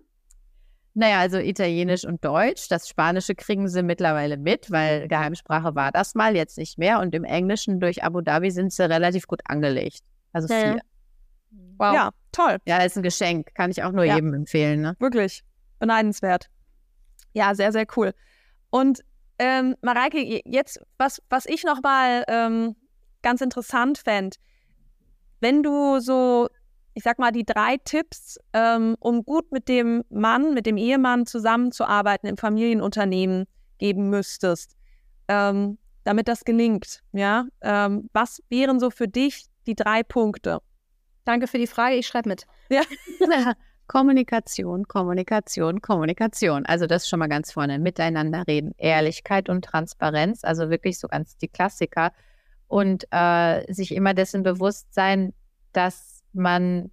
Naja, also Italienisch und Deutsch. Das Spanische kriegen sie mittlerweile mit, weil Geheimsprache war das mal, jetzt nicht mehr. Und im Englischen durch Abu Dhabi sind sie relativ gut angelegt. Also ja. vier. Wow. Ja, toll. Ja, ist ein Geschenk. Kann ich auch nur ja. jedem empfehlen. Ne? Wirklich. Beneidenswert. Ja, sehr, sehr cool. Und ähm, Mareike, jetzt, was, was ich nochmal ähm, ganz interessant fände, wenn du so, ich sag mal, die drei Tipps, ähm, um gut mit dem Mann, mit dem Ehemann zusammenzuarbeiten im Familienunternehmen geben müsstest, ähm, damit das gelingt, ja, ähm, was wären so für dich die drei Punkte? Danke für die Frage, ich schreibe mit. Ja. Kommunikation, Kommunikation, Kommunikation. Also das schon mal ganz vorne. Miteinander reden. Ehrlichkeit und Transparenz. Also wirklich so ganz die Klassiker. Und äh, sich immer dessen bewusst sein, dass man,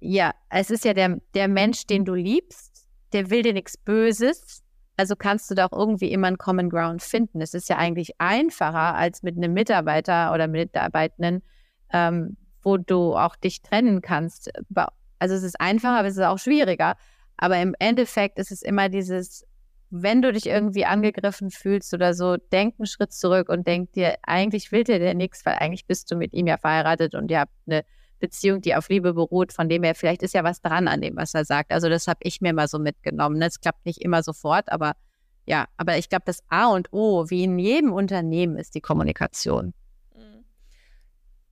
ja, es ist ja der, der Mensch, den du liebst, der will dir nichts Böses. Also kannst du da auch irgendwie immer einen Common Ground finden. Es ist ja eigentlich einfacher als mit einem Mitarbeiter oder Mitarbeitenden, ähm, wo du auch dich trennen kannst Also es ist einfacher, aber es ist auch schwieriger. Aber im Endeffekt ist es immer dieses, wenn du dich irgendwie angegriffen fühlst oder so, denk einen Schritt zurück und denk dir, eigentlich will dir der nichts, weil eigentlich bist du mit ihm ja verheiratet und ihr habt eine Beziehung, die auf Liebe beruht, von dem her, vielleicht ist ja was dran an dem, was er sagt. Also das habe ich mir mal so mitgenommen. Es klappt nicht immer sofort, aber ja, aber ich glaube, das A und O, wie in jedem Unternehmen, ist die Kommunikation. Mhm.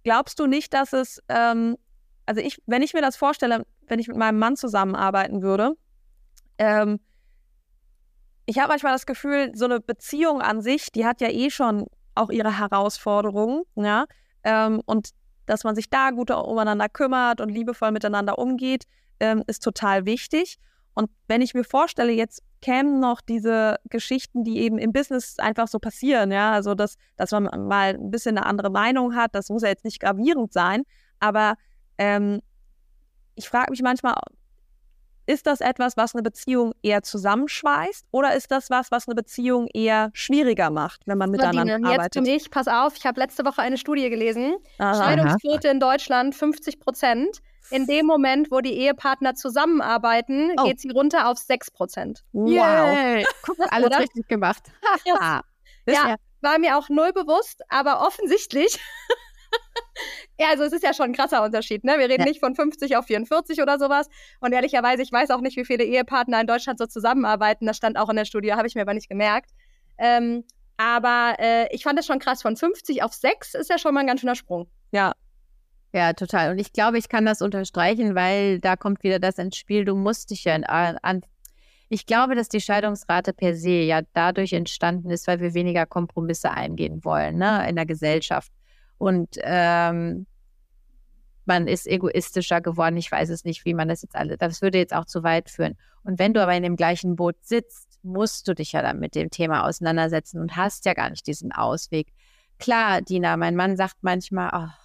Glaubst du nicht, dass es, ähm, also ich, wenn ich mir das vorstelle, wenn ich mit meinem Mann zusammenarbeiten würde, ähm, ich habe manchmal das Gefühl, so eine Beziehung an sich, die hat ja eh schon auch ihre Herausforderungen, ja, ähm, und dass man sich da gut umeinander kümmert und liebevoll miteinander umgeht, ähm, ist total wichtig. Und wenn ich mir vorstelle, jetzt kämen noch diese Geschichten, die eben im Business einfach so passieren, ja, also dass, dass man mal ein bisschen eine andere Meinung hat, das muss ja jetzt nicht gravierend sein, aber ähm, ich frage mich manchmal, ist das etwas, was eine Beziehung eher zusammenschweißt oder ist das was, was eine Beziehung eher schwieriger macht, wenn man miteinander Nadine, arbeitet? Jetzt für mich, pass auf, ich habe letzte Woche eine Studie gelesen. Aha. Scheidungsquote in Deutschland 50 Prozent. In dem Moment, wo die Ehepartner zusammenarbeiten, oh. geht sie runter auf 6 Prozent. Wow. Yeah. Guck, alles richtig gemacht. ja, ja, war mir auch null bewusst, aber offensichtlich ja, also es ist ja schon ein krasser Unterschied, ne? Wir reden ja. nicht von 50 auf 44 oder sowas. Und ehrlicherweise, ich weiß auch nicht, wie viele Ehepartner in Deutschland so zusammenarbeiten. Das stand auch in der Studie, habe ich mir aber nicht gemerkt. Ähm, aber äh, ich fand es schon krass. Von 50 auf 6 ist ja schon mal ein ganz schöner Sprung. Ja. Ja, total. Und ich glaube, ich kann das unterstreichen, weil da kommt wieder das ins Spiel. Du musst dich ja an, an ich glaube, dass die Scheidungsrate per se ja dadurch entstanden ist, weil wir weniger Kompromisse eingehen wollen ne, in der Gesellschaft und ähm, man ist egoistischer geworden. Ich weiß es nicht, wie man das jetzt alle, das würde jetzt auch zu weit führen. Und wenn du aber in dem gleichen Boot sitzt, musst du dich ja dann mit dem Thema auseinandersetzen und hast ja gar nicht diesen Ausweg. Klar, Dina, mein Mann sagt manchmal, ach,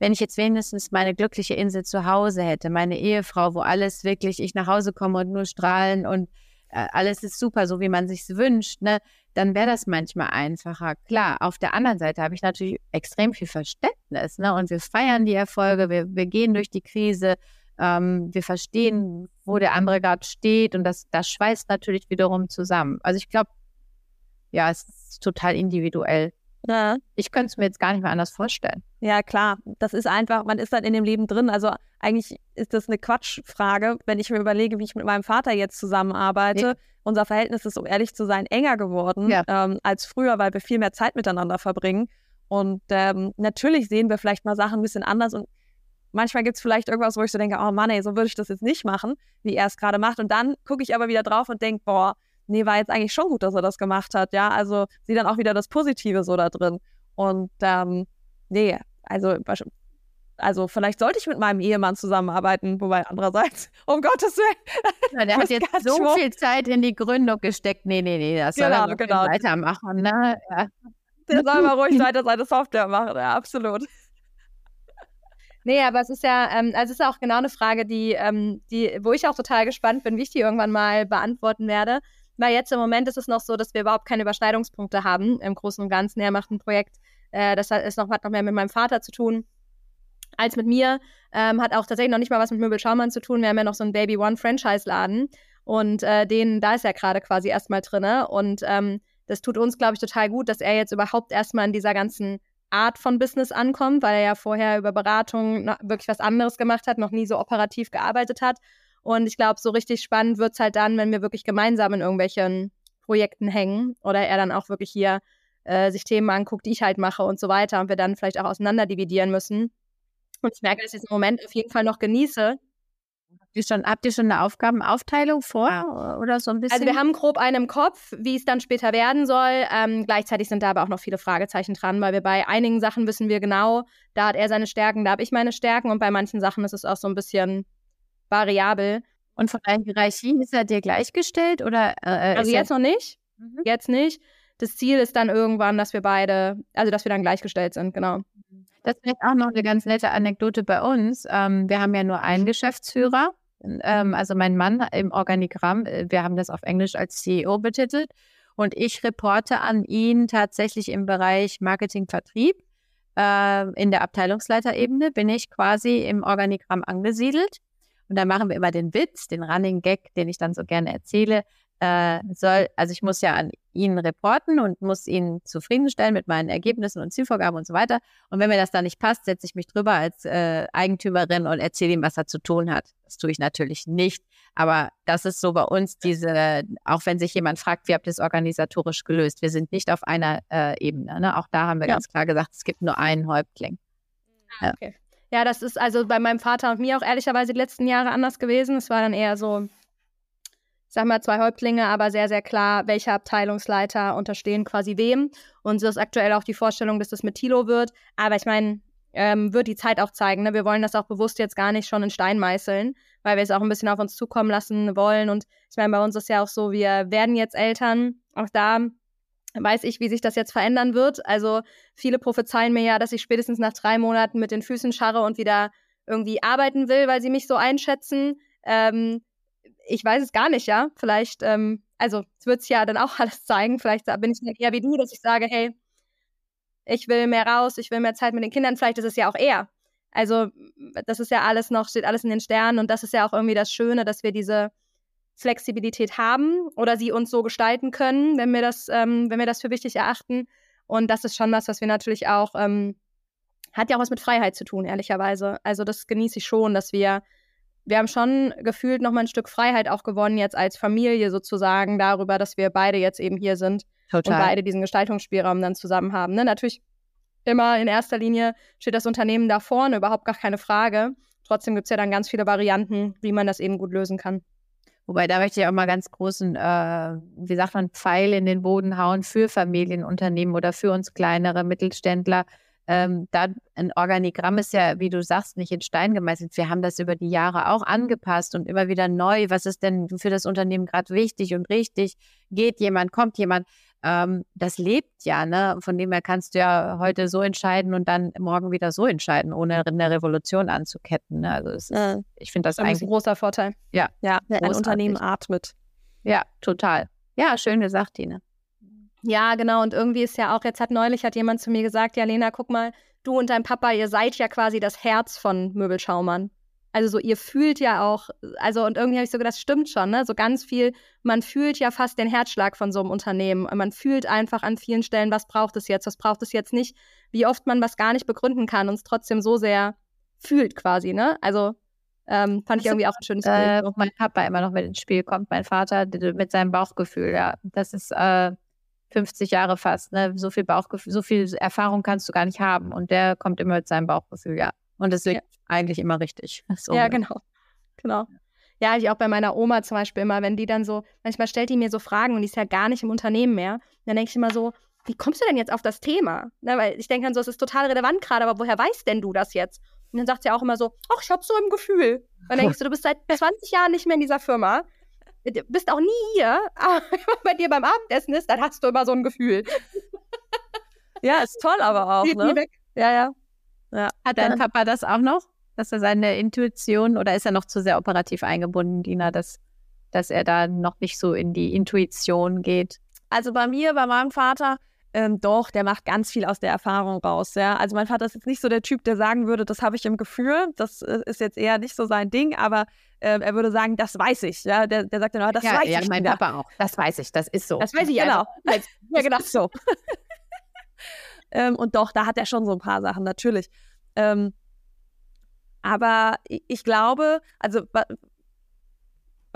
wenn ich jetzt wenigstens meine glückliche Insel zu Hause hätte, meine Ehefrau, wo alles wirklich, ich nach Hause komme und nur strahlen und äh, alles ist super, so wie man sich wünscht, ne, dann wäre das manchmal einfacher. Klar, auf der anderen Seite habe ich natürlich extrem viel Verständnis, ne, und wir feiern die Erfolge, wir, wir gehen durch die Krise, ähm, wir verstehen, wo der andere gerade steht und das, das schweißt natürlich wiederum zusammen. Also ich glaube, ja, es ist total individuell. Ja. Ich könnte es mir jetzt gar nicht mehr anders vorstellen. Ja, klar. Das ist einfach, man ist dann in dem Leben drin. Also eigentlich ist das eine Quatschfrage, wenn ich mir überlege, wie ich mit meinem Vater jetzt zusammenarbeite. Ja. Unser Verhältnis ist, um ehrlich zu sein, enger geworden ja. ähm, als früher, weil wir viel mehr Zeit miteinander verbringen. Und ähm, natürlich sehen wir vielleicht mal Sachen ein bisschen anders und manchmal gibt es vielleicht irgendwas, wo ich so denke, oh Mann, ey, so würde ich das jetzt nicht machen, wie er es gerade macht. Und dann gucke ich aber wieder drauf und denke, boah, nee, war jetzt eigentlich schon gut, dass er das gemacht hat, ja. Also sieh dann auch wieder das Positive so da drin. Und ähm, nee, also, also vielleicht sollte ich mit meinem Ehemann zusammenarbeiten, wobei andererseits, um Gottes Willen. Ja, der hat jetzt so viel Zeit in die Gründung gesteckt. Nee, nee, nee, das genau, soll er genau. weitermachen. Ne? Ja. Der soll mal ruhig weiter seine Software machen, ja, absolut. Nee, aber es ist ja, ähm, also es ist auch genau eine Frage, die, ähm, die, wo ich auch total gespannt bin, wie ich die irgendwann mal beantworten werde. Weil jetzt im Moment ist es noch so, dass wir überhaupt keine Überschneidungspunkte haben im Großen und Ganzen. Er macht ein Projekt, äh, das hat, noch, hat noch mehr mit meinem Vater zu tun als mit mir. Ähm, hat auch tatsächlich noch nicht mal was mit Möbel Schaumann zu tun. Wir haben ja noch so einen Baby One Franchise-Laden. Und äh, den, da ist er gerade quasi erstmal drin. Und ähm, das tut uns, glaube ich, total gut, dass er jetzt überhaupt erstmal in dieser ganzen Art von Business ankommt, weil er ja vorher über Beratung wirklich was anderes gemacht hat, noch nie so operativ gearbeitet hat. Und ich glaube, so richtig spannend wird es halt dann, wenn wir wirklich gemeinsam in irgendwelchen Projekten hängen oder er dann auch wirklich hier äh, sich Themen anguckt, die ich halt mache und so weiter und wir dann vielleicht auch auseinander dividieren müssen. Und ich merke, dass ich es im Moment auf jeden Fall noch genieße. Habt ihr schon, habt ihr schon eine Aufgabenaufteilung vor oder so ein bisschen? Also wir haben grob einen im Kopf, wie es dann später werden soll. Ähm, gleichzeitig sind da aber auch noch viele Fragezeichen dran, weil wir bei einigen Sachen wissen wir genau, da hat er seine Stärken, da habe ich meine Stärken und bei manchen Sachen ist es auch so ein bisschen variabel. Und von der Hierarchie ist er dir gleichgestellt oder? Äh, äh also jetzt noch nicht. Mhm. Jetzt nicht. Das Ziel ist dann irgendwann, dass wir beide, also dass wir dann gleichgestellt sind, genau. Das ist vielleicht auch noch eine ganz nette Anekdote bei uns. Ähm, wir haben ja nur einen Geschäftsführer, ähm, also mein Mann im Organigramm. Äh, wir haben das auf Englisch als CEO betitelt. Und ich reporte an ihn tatsächlich im Bereich Marketing-Vertrieb. Äh, in der Abteilungsleiterebene bin ich quasi im Organigramm angesiedelt. Und dann machen wir immer den Witz, den Running Gag, den ich dann so gerne erzähle. Äh, soll, also ich muss ja an ihn reporten und muss ihn zufriedenstellen mit meinen Ergebnissen und Zielvorgaben und so weiter. Und wenn mir das dann nicht passt, setze ich mich drüber als äh, Eigentümerin und erzähle ihm, was er zu tun hat. Das tue ich natürlich nicht. Aber das ist so bei uns diese, auch wenn sich jemand fragt, wie habt ihr es organisatorisch gelöst? Wir sind nicht auf einer äh, Ebene. Ne? Auch da haben wir ja. ganz klar gesagt, es gibt nur einen Häuptling. Ja. Okay. Ja, das ist also bei meinem Vater und mir auch ehrlicherweise die letzten Jahre anders gewesen. Es war dann eher so, ich sag mal, zwei Häuptlinge, aber sehr, sehr klar, welche Abteilungsleiter unterstehen quasi wem. Und so ist aktuell auch die Vorstellung, dass das mit Tilo wird. Aber ich meine, ähm, wird die Zeit auch zeigen. Ne? Wir wollen das auch bewusst jetzt gar nicht schon in Stein meißeln, weil wir es auch ein bisschen auf uns zukommen lassen wollen. Und ich meine, bei uns ist ja auch so, wir werden jetzt Eltern. Auch da weiß ich, wie sich das jetzt verändern wird. Also viele prophezeien mir ja, dass ich spätestens nach drei Monaten mit den Füßen scharre und wieder irgendwie arbeiten will, weil sie mich so einschätzen. Ähm, ich weiß es gar nicht, ja. Vielleicht, ähm, also es wird es ja dann auch alles zeigen. Vielleicht bin ich eher wie du, dass ich sage, hey, ich will mehr raus, ich will mehr Zeit mit den Kindern. Vielleicht ist es ja auch eher. Also das ist ja alles noch, steht alles in den Sternen und das ist ja auch irgendwie das Schöne, dass wir diese Flexibilität haben oder sie uns so gestalten können, wenn wir das, ähm, wenn wir das für wichtig erachten. Und das ist schon was, was wir natürlich auch, ähm, hat ja auch was mit Freiheit zu tun, ehrlicherweise. Also das genieße ich schon, dass wir, wir haben schon gefühlt nochmal ein Stück Freiheit auch gewonnen, jetzt als Familie sozusagen, darüber, dass wir beide jetzt eben hier sind Total. und beide diesen Gestaltungsspielraum dann zusammen haben. Ne? Natürlich immer in erster Linie steht das Unternehmen da vorne, überhaupt gar keine Frage. Trotzdem gibt es ja dann ganz viele Varianten, wie man das eben gut lösen kann. Wobei da möchte ich auch mal ganz großen, äh, wie sagt man, Pfeil in den Boden hauen für Familienunternehmen oder für uns kleinere Mittelständler. Ähm, da ein Organigramm ist ja, wie du sagst, nicht in Stein gemeißelt. Wir haben das über die Jahre auch angepasst und immer wieder neu. Was ist denn für das Unternehmen gerade wichtig und richtig? Geht jemand, kommt jemand? Ähm, das lebt ja, ne? Von dem her kannst du ja heute so entscheiden und dann morgen wieder so entscheiden, ohne eine Revolution anzuketten. Ne? Also ist, ja. ich finde das, das eigentlich ein großer Vorteil. Ja, ja ein Unternehmen atmet. Ja, total. Ja, schön gesagt, Tine. Ja, genau. Und irgendwie ist ja auch, jetzt hat neulich hat jemand zu mir gesagt, ja, Lena, guck mal, du und dein Papa, ihr seid ja quasi das Herz von Möbelschaumern. Also so, ihr fühlt ja auch, also und irgendwie habe ich so gedacht, das stimmt schon, ne? So ganz viel, man fühlt ja fast den Herzschlag von so einem Unternehmen. Man fühlt einfach an vielen Stellen, was braucht es jetzt, was braucht es jetzt nicht, wie oft man was gar nicht begründen kann und es trotzdem so sehr fühlt quasi, ne? Also ähm, fand ich irgendwie auch ein schönes Bild. Äh, wo mein Papa immer noch mit ins Spiel kommt, mein Vater mit seinem Bauchgefühl, ja. Das ist äh, 50 Jahre fast, ne? So viel Bauchgefühl, so viel Erfahrung kannst du gar nicht haben. Und der kommt immer mit seinem Bauchgefühl, ja. Und es liegt ja. eigentlich immer richtig. So ja, genau. Genau. Ja, ich auch bei meiner Oma zum Beispiel immer, wenn die dann so, manchmal stellt die mir so Fragen und die ist ja gar nicht im Unternehmen mehr. Dann denke ich immer so, wie kommst du denn jetzt auf das Thema? Na, weil ich denke dann so, es ist total relevant gerade, aber woher weißt denn du das jetzt? Und dann sagt sie auch immer so, ach, ich hab so im Gefühl. Und dann denkst du, du bist seit 20 Jahren nicht mehr in dieser Firma, du bist auch nie hier, aber wenn man bei dir beim Abendessen ist, dann hast du immer so ein Gefühl. Ja, ist toll aber auch, ne? Ja, ja. Ja. Hat dein Papa das auch noch? Dass er seine Intuition oder ist er noch zu sehr operativ eingebunden, Dina, dass, dass er da noch nicht so in die Intuition geht? Also bei mir, bei meinem Vater, ähm, doch, der macht ganz viel aus der Erfahrung raus. Ja? Also mein Vater ist jetzt nicht so der Typ, der sagen würde, das habe ich im Gefühl. Das äh, ist jetzt eher nicht so sein Ding, aber äh, er würde sagen, das weiß ich. Ja? Der, der sagt dann, oh, das ja, weiß ja, ich. Ja, mein Papa auch. Das weiß ich, das ist so. Das weiß ich genau. Also. Ja, genau so. ähm, und doch, da hat er schon so ein paar Sachen, natürlich. Ähm, aber ich glaube, also bei,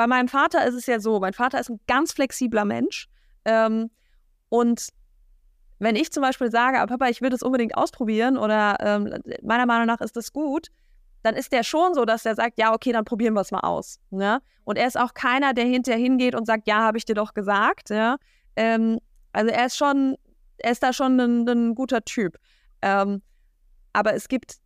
meinem Vater ist es ja so, mein Vater ist ein ganz flexibler Mensch. Ähm, und wenn ich zum Beispiel sage, ah, Papa, ich will das unbedingt ausprobieren oder ähm, meiner Meinung nach ist das gut, dann ist der schon so, dass er sagt, ja, okay, dann probieren wir es mal aus. Ne? Und er ist auch keiner, der hinterher hingeht und sagt, ja, habe ich dir doch gesagt. Ja? Ähm, also er ist schon, er ist da schon ein, ein guter Typ. Ähm, aber es gibt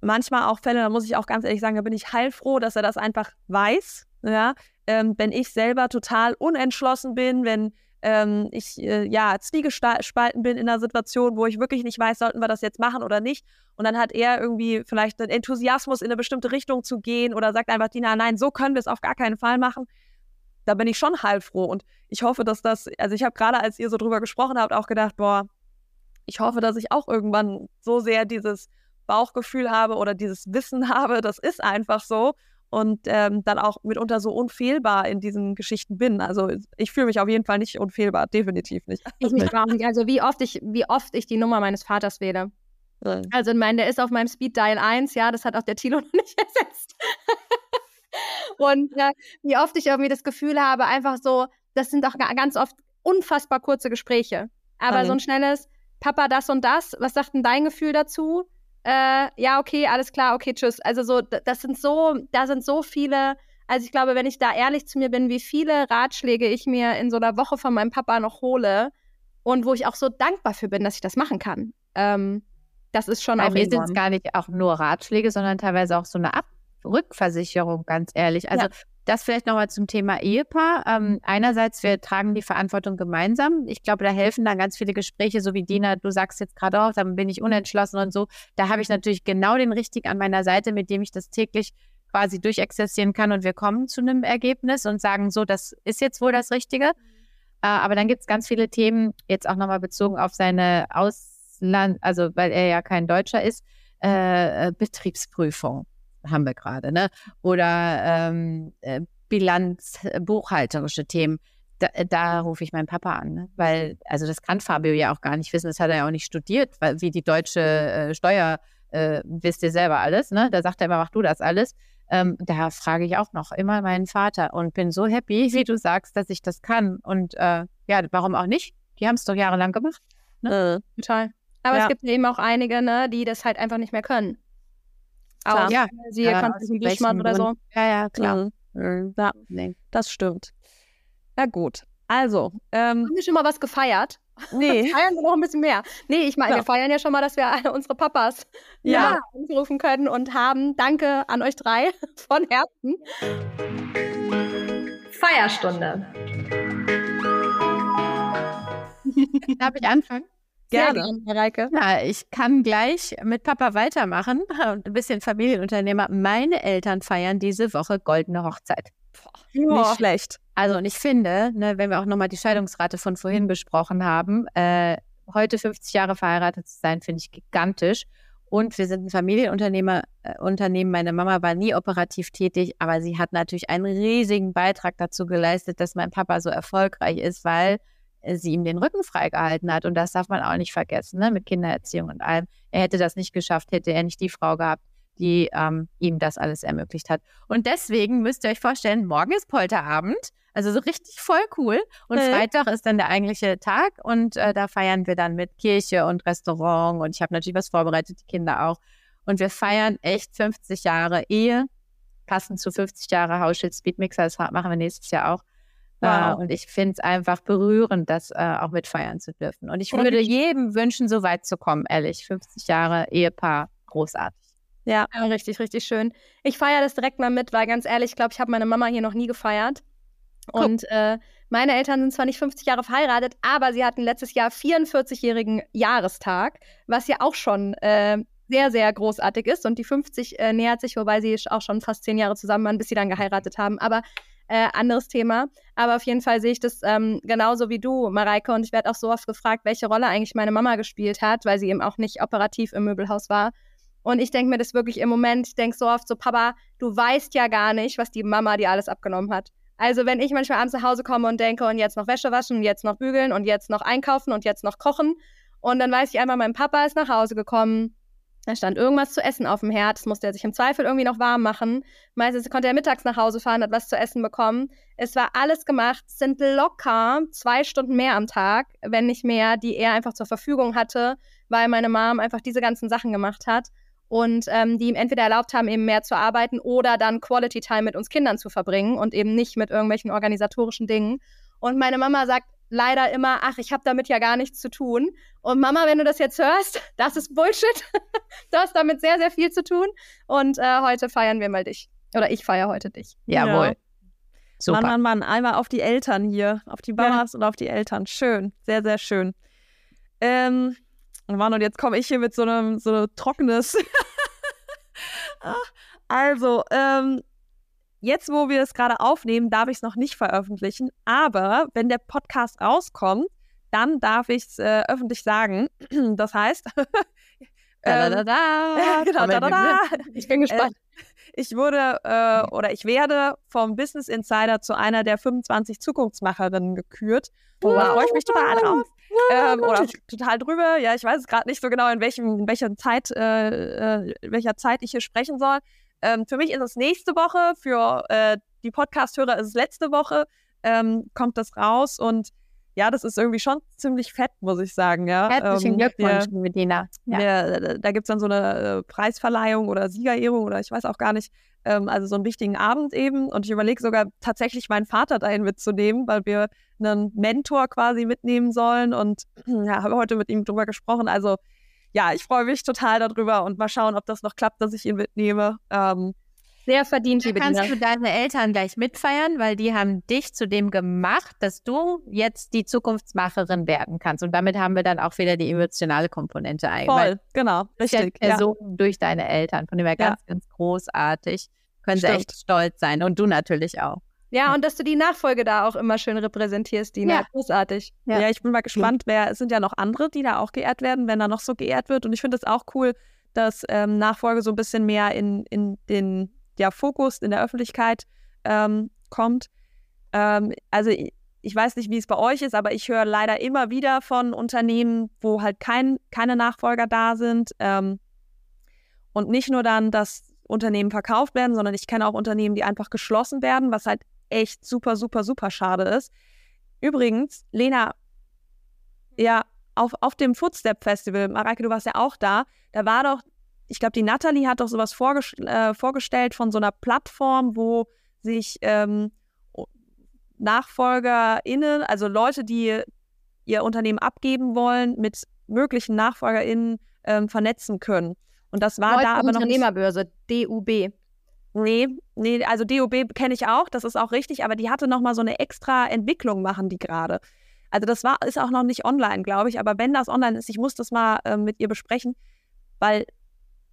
manchmal auch Fälle, da muss ich auch ganz ehrlich sagen, da bin ich heilfroh, dass er das einfach weiß. Ja? Ähm, wenn ich selber total unentschlossen bin, wenn ähm, ich äh, ja zwiegespalten bin in einer Situation, wo ich wirklich nicht weiß, sollten wir das jetzt machen oder nicht. Und dann hat er irgendwie vielleicht einen Enthusiasmus in eine bestimmte Richtung zu gehen oder sagt einfach, Dina, nein, so können wir es auf gar keinen Fall machen. Da bin ich schon heilfroh und ich hoffe, dass das, also ich habe gerade, als ihr so drüber gesprochen habt, auch gedacht, boah, ich hoffe, dass ich auch irgendwann so sehr dieses Bauchgefühl habe oder dieses Wissen habe, das ist einfach so. und ähm, dann auch mitunter so unfehlbar in diesen Geschichten bin. Also ich fühle mich auf jeden Fall nicht unfehlbar, definitiv nicht. Ich mich auch nicht. Also wie oft ich, wie oft ich die Nummer meines Vaters wähle. Also ich meine, der ist auf meinem Speed Dial 1, ja, das hat auch der Tilo noch nicht ersetzt. Und ja, wie oft ich irgendwie das Gefühl habe, einfach so, das sind auch ganz oft unfassbar kurze Gespräche. Aber okay. so ein schnelles, Papa, das und das, was sagt denn dein Gefühl dazu? Äh, ja, okay, alles klar, okay, tschüss. Also so, das sind so, da sind so viele, also ich glaube, wenn ich da ehrlich zu mir bin, wie viele Ratschläge ich mir in so einer Woche von meinem Papa noch hole und wo ich auch so dankbar für bin, dass ich das machen kann. Ähm, das ist schon Bei auch mir sind es gar nicht auch nur Ratschläge, sondern teilweise auch so eine Ab Rückversicherung, ganz ehrlich. Also ja. Das vielleicht nochmal zum Thema Ehepaar. Ähm, mhm. einerseits, wir tragen die Verantwortung gemeinsam. Ich glaube, da helfen dann ganz viele Gespräche, so wie Dina, du sagst jetzt gerade auch, dann bin ich unentschlossen und so. Da habe ich natürlich genau den Richtigen an meiner Seite, mit dem ich das täglich quasi durchexerzieren kann und wir kommen zu einem Ergebnis und sagen, so, das ist jetzt wohl das Richtige. Äh, aber dann gibt es ganz viele Themen, jetzt auch nochmal bezogen auf seine Ausland, also weil er ja kein Deutscher ist, äh, Betriebsprüfung haben wir gerade, ne? Oder ähm, äh, Bilanz, äh, buchhalterische Themen. Da, äh, da rufe ich meinen Papa an, ne? weil, also das kann Fabio ja auch gar nicht wissen, das hat er ja auch nicht studiert, weil wie die deutsche äh, Steuer, äh, wisst ihr selber alles, ne? Da sagt er immer, mach du das alles. Ähm, da frage ich auch noch immer meinen Vater und bin so happy, wie du sagst, dass ich das kann. Und äh, ja, warum auch nicht? Die haben es doch jahrelang gemacht. Ne? Äh, total. Aber ja. es gibt eben auch einige, ne, die das halt einfach nicht mehr können. Klar. ja. Sie ja, Konstitution oder so. Ja, ja, klar. Mhm. Ja, nee, das stimmt. Ja, gut. Also, ähm, haben wir schon mal was gefeiert? Nee. feiern wir noch ein bisschen mehr. Nee, ich meine, ja. wir feiern ja schon mal, dass wir alle unsere Papas ja. anrufen können und haben. Danke an euch drei von Herzen. Feierstunde. Darf ich anfangen? Gerne, Herr Reike. Ja, ich kann gleich mit Papa weitermachen und ein bisschen Familienunternehmer. Meine Eltern feiern diese Woche goldene Hochzeit. Boah, nicht schlecht. Also, und ich finde, ne, wenn wir auch nochmal die Scheidungsrate von vorhin besprochen haben, äh, heute 50 Jahre verheiratet zu sein, finde ich gigantisch. Und wir sind ein Familienunternehmer, äh, Unternehmen. Meine Mama war nie operativ tätig, aber sie hat natürlich einen riesigen Beitrag dazu geleistet, dass mein Papa so erfolgreich ist, weil sie ihm den Rücken freigehalten hat. Und das darf man auch nicht vergessen, ne? mit Kindererziehung und allem. Er hätte das nicht geschafft, hätte er nicht die Frau gehabt, die ähm, ihm das alles ermöglicht hat. Und deswegen müsst ihr euch vorstellen, morgen ist Polterabend. Also so richtig voll cool. Und äh. Freitag ist dann der eigentliche Tag und äh, da feiern wir dann mit Kirche und Restaurant und ich habe natürlich was vorbereitet, die Kinder auch. Und wir feiern echt 50 Jahre Ehe, passend zu 50 Jahre Hausschild Speedmixer, das machen wir nächstes Jahr auch. Wow. und ich finde es einfach berührend, das äh, auch mitfeiern zu dürfen. Und ich würde jedem wünschen, so weit zu kommen, ehrlich. 50 Jahre Ehepaar, großartig. Ja, ja richtig, richtig schön. Ich feiere das direkt mal mit, weil ganz ehrlich, ich glaube, ich habe meine Mama hier noch nie gefeiert. Cool. Und äh, meine Eltern sind zwar nicht 50 Jahre verheiratet, aber sie hatten letztes Jahr 44-jährigen Jahrestag, was ja auch schon äh, sehr, sehr großartig ist. Und die 50 äh, nähert sich, wobei sie auch schon fast zehn Jahre zusammen waren, bis sie dann geheiratet haben. Aber äh, anderes Thema. Aber auf jeden Fall sehe ich das ähm, genauso wie du, Mareike. Und ich werde auch so oft gefragt, welche Rolle eigentlich meine Mama gespielt hat, weil sie eben auch nicht operativ im Möbelhaus war. Und ich denke mir das wirklich im Moment, ich denke so oft so, Papa, du weißt ja gar nicht, was die Mama dir alles abgenommen hat. Also wenn ich manchmal abends nach Hause komme und denke, und jetzt noch Wäsche waschen, und jetzt noch bügeln und jetzt noch einkaufen und jetzt noch kochen. Und dann weiß ich einfach, mein Papa ist nach Hause gekommen, da stand irgendwas zu essen auf dem Herd. Das musste er sich im Zweifel irgendwie noch warm machen. Meistens konnte er mittags nach Hause fahren, hat was zu essen bekommen. Es war alles gemacht. Es sind locker zwei Stunden mehr am Tag, wenn nicht mehr, die er einfach zur Verfügung hatte, weil meine Mom einfach diese ganzen Sachen gemacht hat und ähm, die ihm entweder erlaubt haben, eben mehr zu arbeiten oder dann Quality Time mit uns Kindern zu verbringen und eben nicht mit irgendwelchen organisatorischen Dingen. Und meine Mama sagt leider immer, ach, ich habe damit ja gar nichts zu tun. Und Mama, wenn du das jetzt hörst, das ist Bullshit. du hast damit sehr, sehr viel zu tun. Und äh, heute feiern wir mal dich. Oder ich feiere heute dich. Jawohl. Ja. Super. Mann, Mann, Mann, einmal auf die Eltern hier, auf die Mamas ja. und auf die Eltern. Schön, sehr, sehr schön. Ähm, Mann, und jetzt komme ich hier mit so einem so einem trockenes. Ah, also, ähm, Jetzt, wo wir es gerade aufnehmen, darf ich es noch nicht veröffentlichen. Aber wenn der Podcast rauskommt, dann darf ich es äh, öffentlich sagen. Das heißt, da, da, da, genau, da, da, da. ich bin gespannt. ich wurde äh, oder ich werde vom Business Insider zu einer der 25 Zukunftsmacherinnen gekürt. Oh, wow. Da freue ich mich total drauf. Ähm, oder total drüber. Ja, ich weiß es gerade nicht so genau, in, welchem, in welcher Zeit, äh, äh, welcher Zeit ich hier sprechen soll. Ähm, für mich ist es nächste Woche, für äh, die Podcast-Hörer ist es letzte Woche, ähm, kommt das raus und ja, das ist irgendwie schon ziemlich fett, muss ich sagen. Ja. Herzlichen ähm, Glückwunsch, wir, Medina. Ja. Wir, da gibt es dann so eine äh, Preisverleihung oder Siegerehrung oder ich weiß auch gar nicht. Ähm, also so einen wichtigen Abend eben. Und ich überlege sogar tatsächlich meinen Vater dahin mitzunehmen, weil wir einen Mentor quasi mitnehmen sollen. Und ja, habe heute mit ihm drüber gesprochen. Also ja, ich freue mich total darüber und mal schauen, ob das noch klappt, dass ich ihn mitnehme. Ähm, sehr verdient, liebe kannst Dina. du deine Eltern gleich mitfeiern, weil die haben dich zu dem gemacht, dass du jetzt die Zukunftsmacherin werden kannst. Und damit haben wir dann auch wieder die emotionale Komponente ein. Voll, genau, richtig. Person ja. durch deine Eltern, von dem her ganz, ja. ganz großartig. Können Stimmt. sie echt stolz sein und du natürlich auch. Ja, und dass du die Nachfolge da auch immer schön repräsentierst, Dina. Ja. Großartig. Ja. ja. ich bin mal gespannt, wer, es sind ja noch andere, die da auch geehrt werden, wenn da noch so geehrt wird. Und ich finde es auch cool, dass ähm, Nachfolge so ein bisschen mehr in, in den ja, Fokus in der Öffentlichkeit ähm, kommt. Ähm, also ich, ich weiß nicht, wie es bei euch ist, aber ich höre leider immer wieder von Unternehmen, wo halt kein, keine Nachfolger da sind. Ähm, und nicht nur dann, dass Unternehmen verkauft werden, sondern ich kenne auch Unternehmen, die einfach geschlossen werden, was halt echt super, super, super schade ist. Übrigens, Lena, ja, auf, auf dem Footstep Festival, Mareike, du warst ja auch da, da war doch ich glaube, die Natalie hat doch sowas vorges äh, vorgestellt von so einer Plattform, wo sich ähm, NachfolgerInnen, also Leute, die ihr Unternehmen abgeben wollen, mit möglichen NachfolgerInnen ähm, vernetzen können. Und das war Leute da aber noch. Unternehmerbörse, DUB. Nee, nee, also DUB kenne ich auch, das ist auch richtig, aber die hatte nochmal so eine extra Entwicklung machen die gerade. Also das war, ist auch noch nicht online, glaube ich, aber wenn das online ist, ich muss das mal äh, mit ihr besprechen, weil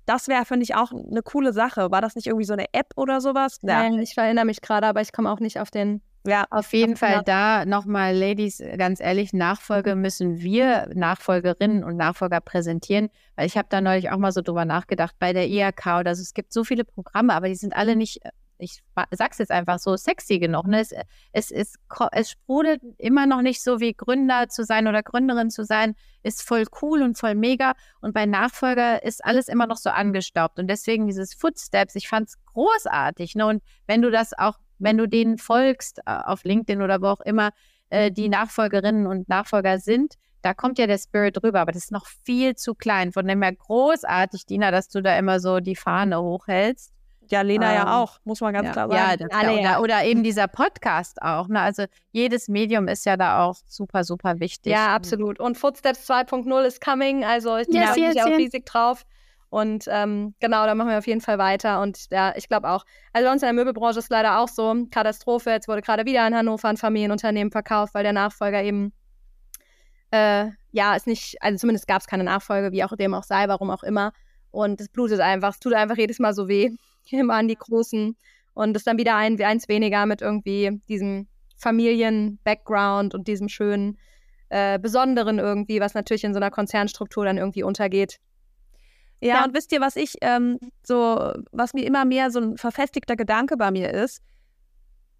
das wäre, finde ich, auch eine coole Sache. War das nicht irgendwie so eine App oder sowas? Ja. Nein, ich erinnere mich gerade, aber ich komme auch nicht auf den. Ja, auf jeden Fall nach. da nochmal, Ladies, ganz ehrlich, Nachfolge mhm. müssen wir Nachfolgerinnen und Nachfolger präsentieren, weil ich habe da neulich auch mal so drüber nachgedacht bei der IHK oder so, es gibt so viele Programme, aber die sind alle nicht ich sag's jetzt einfach so, sexy genug. Ne? Es, es, es, es sprudelt immer noch nicht so, wie Gründer zu sein oder Gründerin zu sein, ist voll cool und voll mega. Und bei Nachfolger ist alles immer noch so angestaubt. Und deswegen dieses Footsteps, ich fand's großartig. Ne? Und wenn du das auch, wenn du denen folgst, äh, auf LinkedIn oder wo auch immer, äh, die Nachfolgerinnen und Nachfolger sind, da kommt ja der Spirit rüber, aber das ist noch viel zu klein. Von dem her großartig, Dina, dass du da immer so die Fahne hochhältst. Ja, Lena ähm, ja auch, muss man ganz ja, klar sagen. Ja, alle, oder, oder, eben dieser Podcast auch. Ne? Also jedes Medium ist ja da auch super, super wichtig. Ja, absolut. Und Footsteps 2.0 ist coming, also ich yes, mich yes, auch riesig drauf. Und ähm, genau, da machen wir auf jeden Fall weiter. Und ja, ich glaube auch, also bei uns in der Möbelbranche ist leider auch so, Katastrophe. Jetzt wurde gerade wieder in Hannover ein Familienunternehmen verkauft, weil der Nachfolger eben, äh, ja, ist nicht, also zumindest gab es keine Nachfolge, wie auch dem auch sei, warum auch immer. Und es blutet einfach, es tut einfach jedes Mal so weh immer an die Großen und ist dann wieder ein, eins weniger mit irgendwie diesem Familien-Background und diesem schönen, äh, Besonderen irgendwie, was natürlich in so einer Konzernstruktur dann irgendwie untergeht. Ja, ja. und wisst ihr, was ich ähm, so, was mir immer mehr so ein verfestigter Gedanke bei mir ist,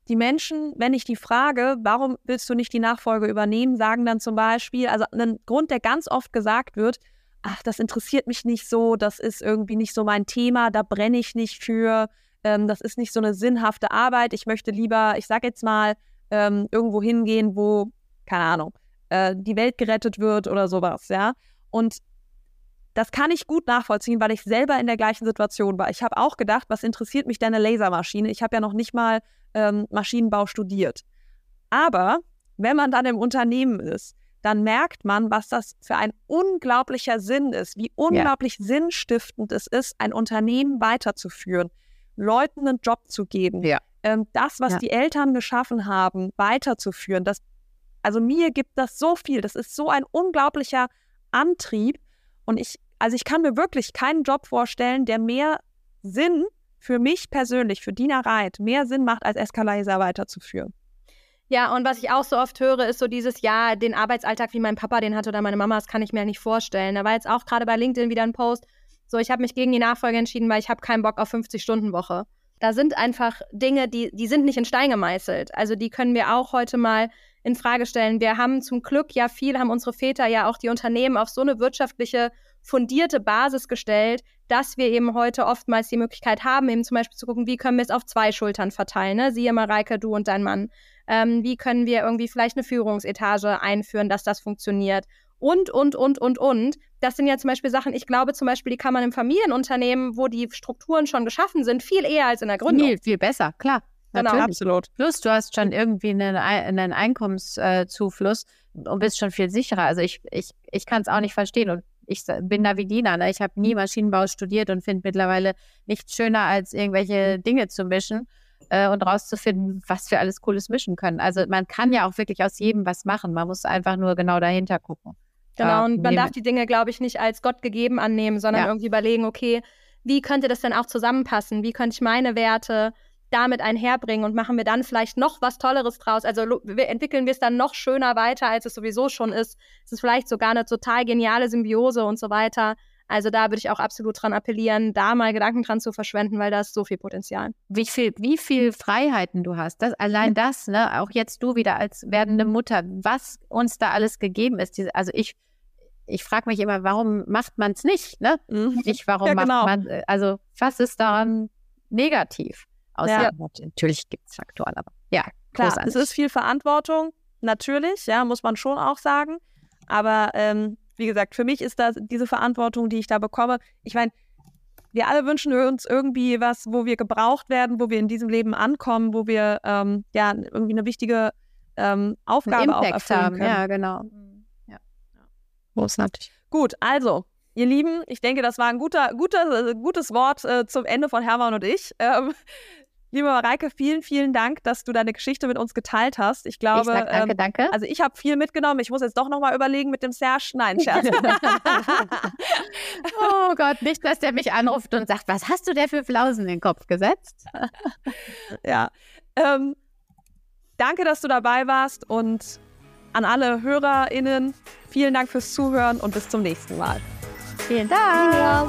die Menschen, wenn ich die frage, warum willst du nicht die Nachfolge übernehmen, sagen dann zum Beispiel, also ein Grund, der ganz oft gesagt wird, ach, das interessiert mich nicht so, das ist irgendwie nicht so mein Thema, da brenne ich nicht für, ähm, das ist nicht so eine sinnhafte Arbeit. Ich möchte lieber, ich sag jetzt mal, ähm, irgendwo hingehen, wo, keine Ahnung, äh, die Welt gerettet wird oder sowas, ja. Und das kann ich gut nachvollziehen, weil ich selber in der gleichen Situation war. Ich habe auch gedacht, was interessiert mich denn eine Lasermaschine? Ich habe ja noch nicht mal ähm, Maschinenbau studiert. Aber wenn man dann im Unternehmen ist, dann merkt man, was das für ein unglaublicher Sinn ist, wie unglaublich ja. sinnstiftend es ist, ein Unternehmen weiterzuführen, Leuten einen Job zu geben, ja. ähm, das, was ja. die Eltern geschaffen haben, weiterzuführen. Das, also mir gibt das so viel. Das ist so ein unglaublicher Antrieb. Und ich, also ich kann mir wirklich keinen Job vorstellen, der mehr Sinn für mich persönlich, für Dina Reit, mehr Sinn macht, als Escalaser weiterzuführen. Ja, und was ich auch so oft höre, ist so dieses, ja, den Arbeitsalltag wie mein Papa den hat oder meine Mama, das kann ich mir nicht vorstellen. Da war jetzt auch gerade bei LinkedIn wieder ein Post, So, ich habe mich gegen die Nachfolge entschieden, weil ich habe keinen Bock auf 50-Stunden-Woche. Da sind einfach Dinge, die, die sind nicht in Stein gemeißelt. Also die können wir auch heute mal in Frage stellen. Wir haben zum Glück ja viel, haben unsere Väter ja auch die Unternehmen auf so eine wirtschaftliche, fundierte Basis gestellt, dass wir eben heute oftmals die Möglichkeit haben, eben zum Beispiel zu gucken, wie können wir es auf zwei Schultern verteilen. Ne? Siehe Mareike, du und dein Mann. Ähm, wie können wir irgendwie vielleicht eine Führungsetage einführen, dass das funktioniert? Und, und, und, und, und. Das sind ja zum Beispiel Sachen, ich glaube zum Beispiel, die kann man im Familienunternehmen, wo die Strukturen schon geschaffen sind, viel eher als in der Gründung. Viel, viel besser, klar. Genau, Natürlich. absolut. Plus, du hast schon irgendwie einen, Ei- einen Einkommenszufluss und bist schon viel sicherer. Also ich, ich, ich kann es auch nicht verstehen. Und ich bin da wie Dina. Ne? Ich habe nie Maschinenbau studiert und finde mittlerweile nichts schöner, als irgendwelche Dinge zu mischen äh, und rauszufinden, was wir alles Cooles mischen können. Also man kann ja auch wirklich aus jedem was machen. Man muss einfach nur genau dahinter gucken. Genau, Ja, und man darf die Dinge, glaube ich, nicht als Gott gegeben annehmen, sondern Ja. irgendwie überlegen, okay, wie könnte das denn auch zusammenpassen? Wie könnte ich meine Werte damit einherbringen und machen wir dann vielleicht noch was Tolleres draus? Also wir entwickeln wir es dann noch schöner weiter, als es sowieso schon ist. Es ist vielleicht sogar eine total geniale Symbiose und so weiter. Also da würde ich auch absolut dran appellieren, da mal Gedanken dran zu verschwenden, weil da ist so viel Potenzial. wie viel, wie viel Freiheiten du hast. Das, allein das, ne, auch jetzt du wieder als werdende Mutter, was uns da alles gegeben ist. Diese, also ich, ich frage mich immer, warum macht man es nicht? Ne? Mhm. Nicht, warum Ja, genau. macht man, äh, also was ist daran negativ? Außer, Ja. natürlich gibt es Faktoren, aber ja, Klar, großartig. es ist viel Verantwortung, natürlich, ja, muss man schon auch sagen. Aber ähm, wie gesagt, für mich ist das diese Verantwortung, die ich da bekomme. Ich meine, wir alle wünschen uns irgendwie was, wo wir gebraucht werden, wo wir in diesem Leben ankommen, wo wir ähm, ja irgendwie eine wichtige ähm, Aufgabe einen auch Impact erfüllen haben. können. Ja, genau. Ja. Großartig. Gut, also, ihr Lieben, ich denke, das war ein guter, guter, äh, gutes Wort äh, zum Ende von Hermann und ich. Ähm, liebe Mareike, vielen, vielen Dank, dass du deine Geschichte mit uns geteilt hast. Ich glaube, ich sag danke, ähm, danke. also ich habe viel mitgenommen. Ich muss jetzt doch nochmal überlegen mit dem Serge. Nein, Scherz. oh Gott, nicht, dass der mich anruft und sagt, was hast du der für Flausen in den Kopf gesetzt? ja. Ähm, danke, dass du dabei warst und an alle HörerInnen, vielen Dank fürs Zuhören und bis zum nächsten Mal. Vielen Dank. Ja.